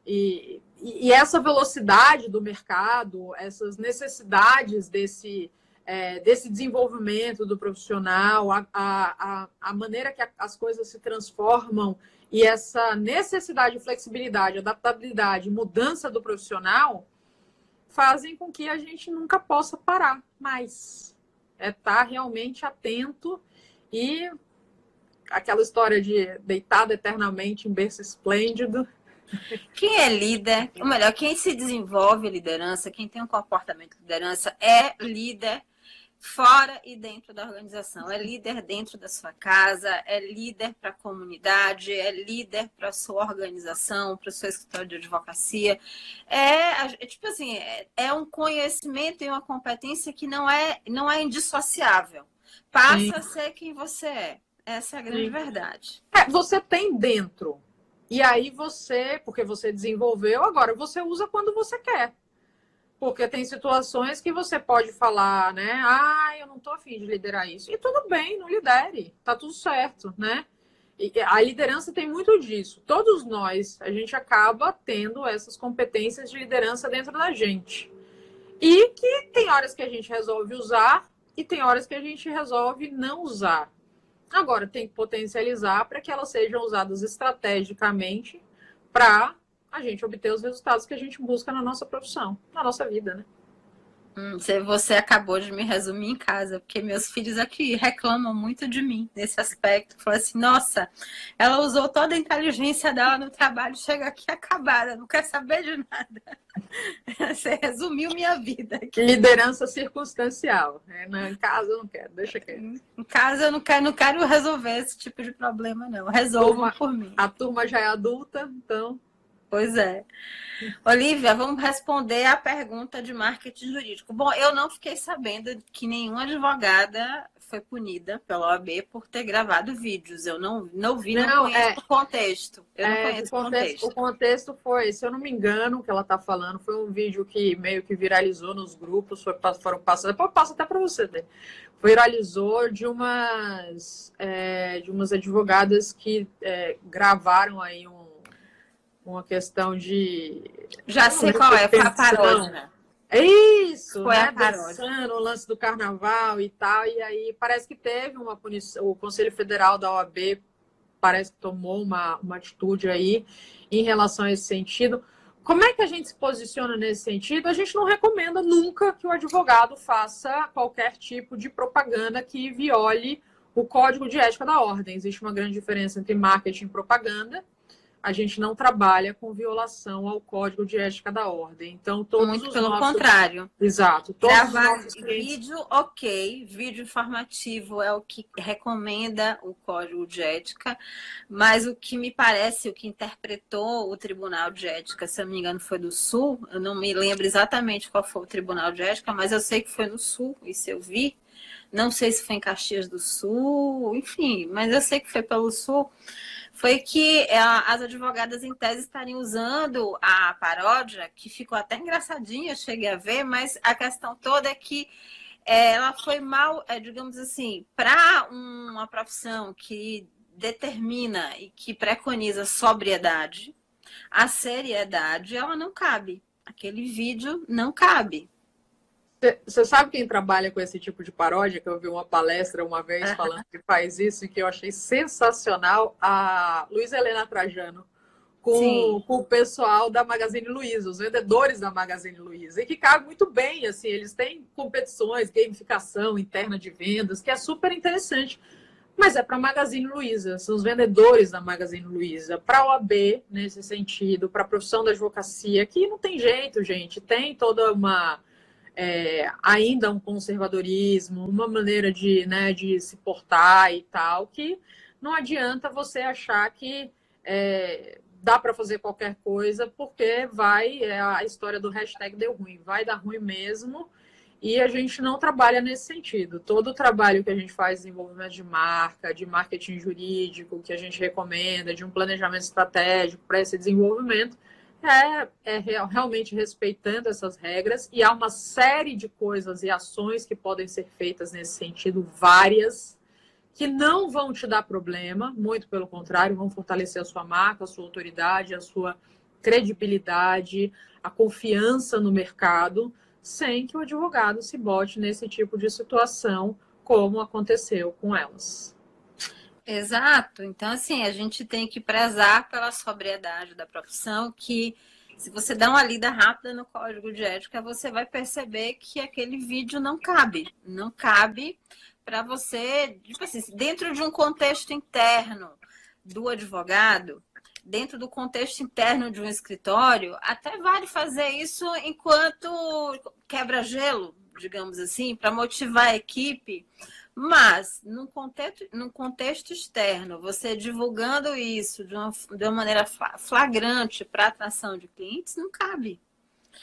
E, e, essa velocidade do mercado, essas necessidades desse, é, desse desenvolvimento do profissional, a, a, a maneira que as coisas se transformam e essa necessidade de flexibilidade, adaptabilidade, mudança do profissional, fazem com que a gente nunca possa parar mais. É estar tá realmente atento e aquela história de deitado eternamente em berço esplêndido. Quem é líder, ou melhor, quem se desenvolve liderança, quem tem um comportamento de liderança, é líder fora e dentro da organização. É líder dentro da sua casa, é líder para a comunidade, é líder para a sua organização, para o seu escritório de advocacia. É, é tipo assim, é, é, um conhecimento e uma competência que não é, não é indissociável. Passa Sim. a ser quem você é. Essa é a grande Sim. verdade. É, você tem dentro. E aí você, porque você desenvolveu, agora você usa quando você quer. Porque tem situações que você pode falar, né? Ah, eu não tô afim de liderar isso. E tudo bem, não lidere. Tá tudo certo, né? E a liderança tem muito disso. Todos nós, a gente acaba tendo essas competências de liderança dentro da gente. E que tem horas que a gente resolve usar e tem horas que a gente resolve não usar. Agora, tem que potencializar para que elas sejam usadas estrategicamente para a gente obter os resultados que a gente busca na nossa profissão, na nossa vida, né? Hum, você acabou de me resumir em casa, porque meus filhos aqui reclamam muito de mim nesse aspecto. Falam assim: nossa, ela usou toda a inteligência dela no trabalho, chega aqui acabada, não quer saber de nada. Você resumiu minha vida. Aqui. Liderança circunstancial. Né? Em casa eu não quero, deixa quieto. Em casa eu não quero, não quero resolver esse tipo de problema, não. Resolvam por mim. A turma já é adulta, então. Pois é. Olivia, vamos responder a pergunta de marketing jurídico. Bom, eu não fiquei sabendo que nenhuma advogada foi punida pela OAB por ter gravado vídeos. Eu não, não vi, não, não conheço é, o contexto. Eu não é, conheço o contexto. O contexto foi, se eu não me engano, o que ela está falando foi um vídeo que meio que viralizou nos grupos, foi, foram passados, depois eu passo até para você, né? Viralizou de umas, é, de umas advogadas que é, gravaram aí um uma questão de. Já sei qual é, foi a paródia. É isso, foi né? a paródia. o lance do carnaval e tal. E aí parece que teve uma punição. O Conselho Federal da OAB parece que tomou uma, uma atitude aí em relação a esse sentido. Como é que a gente se posiciona nesse sentido? A gente não recomenda nunca que o advogado faça qualquer tipo de propaganda que viole o código de ética da ordem. Existe uma grande diferença entre marketing e propaganda a gente não trabalha com violação ao código de ética da ordem. Então, todos Muito os pelo nossos... contrário. Exato. Todos Gravar vídeo, ok. Vídeo informativo é o que recomenda o código de ética, mas o que me parece, o que interpretou o Tribunal de Ética, se eu não me engano, foi do Sul. Eu não me lembro exatamente qual foi o Tribunal de Ética, mas eu sei que foi no Sul, isso eu vi. Não sei se foi em Caxias do Sul, enfim, mas eu sei que foi pelo Sul foi que é, as advogadas em tese estariam usando a paródia, que ficou até engraçadinha, cheguei a ver, mas a questão toda é que é, ela foi mal, é, digamos assim, para uma profissão que determina e que preconiza sobriedade, a seriedade ela não cabe. Aquele vídeo não cabe. Você sabe quem trabalha com esse tipo de paródia? Que eu vi uma palestra uma vez falando que faz isso e que eu achei sensacional. A Luiz Helena Trajano, com, com, o pessoal da Magazine Luiza, os vendedores da Magazine Luiza, e que cabe muito bem, assim, eles têm competições, gamificação interna de vendas, que é super interessante. Mas é para a Magazine Luiza, são os vendedores da Magazine Luiza, para a OAB, nesse sentido, para a profissão da advocacia, que não tem jeito, gente, tem toda uma é, ainda um conservadorismo, uma maneira de, né, de se portar e tal, que não adianta você achar que é, dá para fazer qualquer coisa, porque vai, é a história do hashtag deu ruim, vai dar ruim mesmo, e a gente não trabalha nesse sentido. Todo o trabalho que a gente faz de desenvolvimento de marca, de marketing jurídico, que a gente recomenda, de um planejamento estratégico para esse desenvolvimento, é, é realmente respeitando essas regras e há uma série de coisas e ações que podem ser feitas nesse sentido, várias, que não vão te dar problema, muito pelo contrário, vão fortalecer a sua marca, a sua autoridade, a sua credibilidade, a confiança no mercado, sem que o advogado se bote nesse tipo de situação, como aconteceu com elas. Exato. Então, assim, a gente tem que prezar pela sobriedade da profissão, que se você dá uma lida rápida no código de ética, você vai perceber que aquele vídeo não cabe. Não cabe para você, tipo assim, dentro de um contexto interno do advogado, dentro do contexto interno de um escritório, até vale fazer isso enquanto quebra-gelo, digamos assim, para motivar a equipe mas, num contexto, num contexto externo, você divulgando isso de uma, de uma maneira flagrante para atração de clientes, não cabe.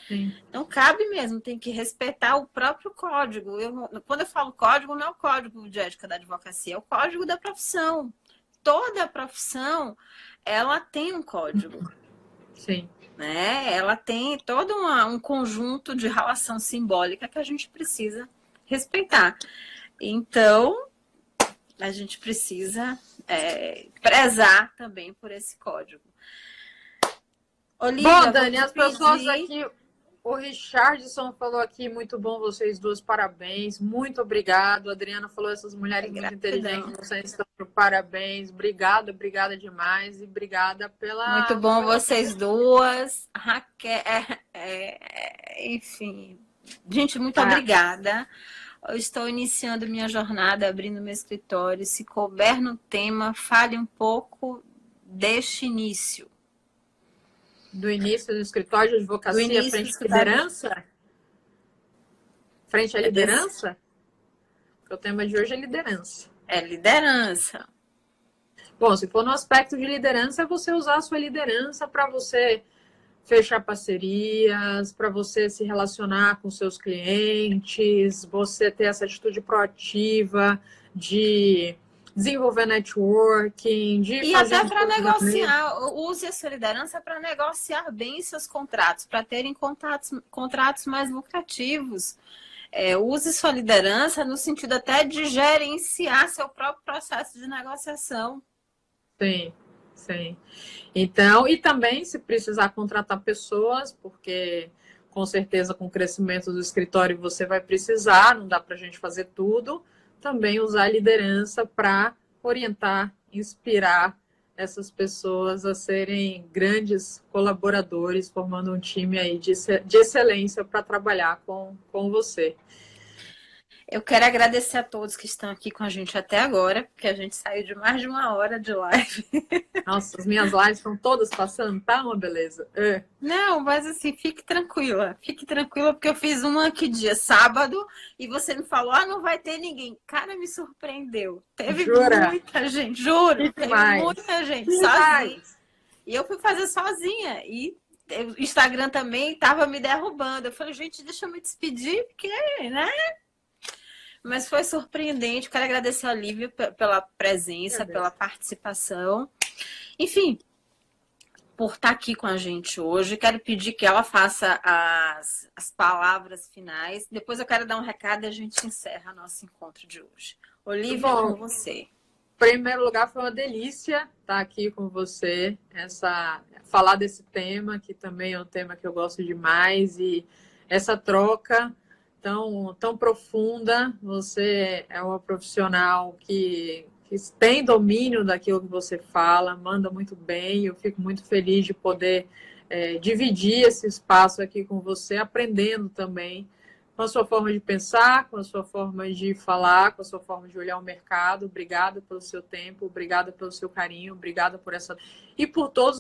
Sim. Não cabe mesmo, tem que respeitar o próprio código. Eu, quando eu falo código, não é o código de ética da advocacia, é o código da profissão. Toda profissão, ela tem um código. Sim. Né? Ela tem todo uma, um conjunto de relação simbólica que a gente precisa respeitar. Então, a gente precisa é, prezar também por esse código. Olivia, Bom, Dani, as pessoas aqui. O Richardson falou aqui, muito bom vocês duas, parabéns, muito obrigado. A Adriana falou, essas mulheres muito inteligentes, vocês estão parabéns, obrigada, obrigada demais e obrigada pela... Muito bom vocês duas, Raquel, é, é, enfim, gente, muito tá. obrigada. Eu estou iniciando minha jornada, abrindo meu escritório. Se couber no tema, fale um pouco deste início. Do início do escritório de advocacia frente à liderança? Frente à liderança? o tema de hoje é liderança. É liderança. Bom, se for no aspecto de liderança, é você usar a sua liderança para você fechar parcerias, para você se relacionar com seus clientes, você ter essa atitude proativa de desenvolver networking, de e até para negociar, use a sua liderança para negociar bem seus contratos, para terem contratos, contratos mais lucrativos. É, use sua liderança no sentido até de gerenciar seu próprio processo de negociação. Sim, sim. Então, e também se precisar contratar pessoas, porque com certeza com o crescimento do escritório você vai precisar, não dá para a gente fazer tudo, também usar a liderança para orientar, inspirar essas pessoas a serem grandes colaboradores, formando um time aí de, de excelência para trabalhar com, com você. Eu quero agradecer a todos que estão aqui com a gente até agora, porque a gente saiu de mais de uma hora de live. Nossa, as minhas lives estão todas passando, tá uma beleza. É. Não, mas assim, fique tranquila. Fique tranquila, porque eu fiz uma que dia sábado e você me falou, ah, não vai ter ninguém. Cara, me surpreendeu. Teve Jura? muita gente, juro. Que teve muita gente, sozinha. E eu fui fazer sozinha. E o Instagram também estava me derrubando. Eu falei, gente, deixa eu me despedir, porque, né? Mas foi surpreendente. Quero agradecer a Lívia pela presença, pela participação. Enfim, por estar aqui com a gente hoje. Quero pedir que ela faça as, as palavras finais. Depois eu quero dar um recado e a gente encerra nosso encontro de hoje. Olivia, com você. Em primeiro lugar, foi uma delícia estar aqui com você, essa falar desse tema, que também é um tema que eu gosto demais, e essa troca tão, tão profunda. Você é uma profissional que, que tem domínio daquilo que você fala, manda muito bem. Eu fico muito feliz de poder é, dividir esse espaço aqui com você, aprendendo também com a sua forma de pensar, com a sua forma de falar, com a sua forma de olhar o mercado. Obrigada pelo seu tempo, obrigada pelo seu carinho, obrigada por essa. E por todos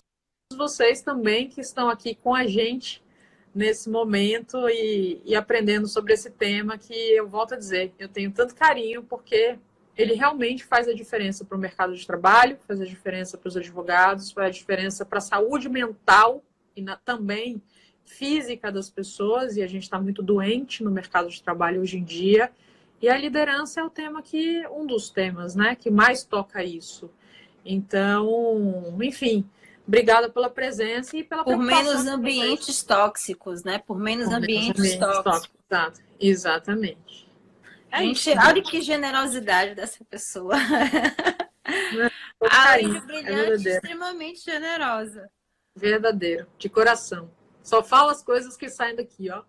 vocês também que estão aqui com a gente nesse momento e, e, aprendendo sobre esse tema que eu volto a dizer, eu tenho tanto carinho porque ele realmente faz a diferença para o mercado de trabalho, faz a diferença para os advogados, faz a diferença para a saúde mental e na, também física das pessoas, e a gente está muito doente no mercado de trabalho hoje em dia. E a liderança é o tema que, um dos temas, né, que mais toca isso. Então, enfim, Obrigada pela presença e pela Por menos ambientes tóxicos, né? Por menos Por ambientes, ambientes tóxicos. tóxicos. Exatamente. A gente, olha que generosidade dessa pessoa. A Aline Brilhante, é extremamente generosa. Verdadeiro, de coração. Só fala as coisas que saem daqui, ó.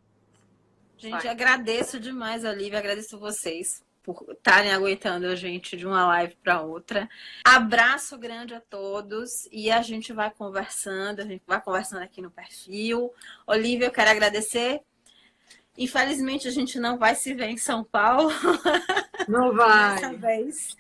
Gente, agradeço demais, Olivia, agradeço vocês por estarem aguentando a gente de uma live para outra. Abraço grande a todos e a gente vai conversando, a gente vai conversando aqui no perfil. Olivia, eu quero agradecer. Infelizmente a gente não vai se ver em São Paulo. Não vai. Dessa vez.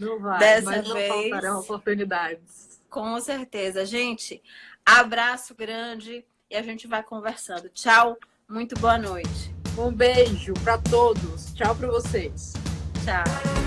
Não vai. Dessa mas não vez. faltarão oportunidades. Com certeza, gente. Abraço grande e a gente vai conversando. Tchau. Muito boa noite. Um beijo para todos. Tchau para vocês. Tchau.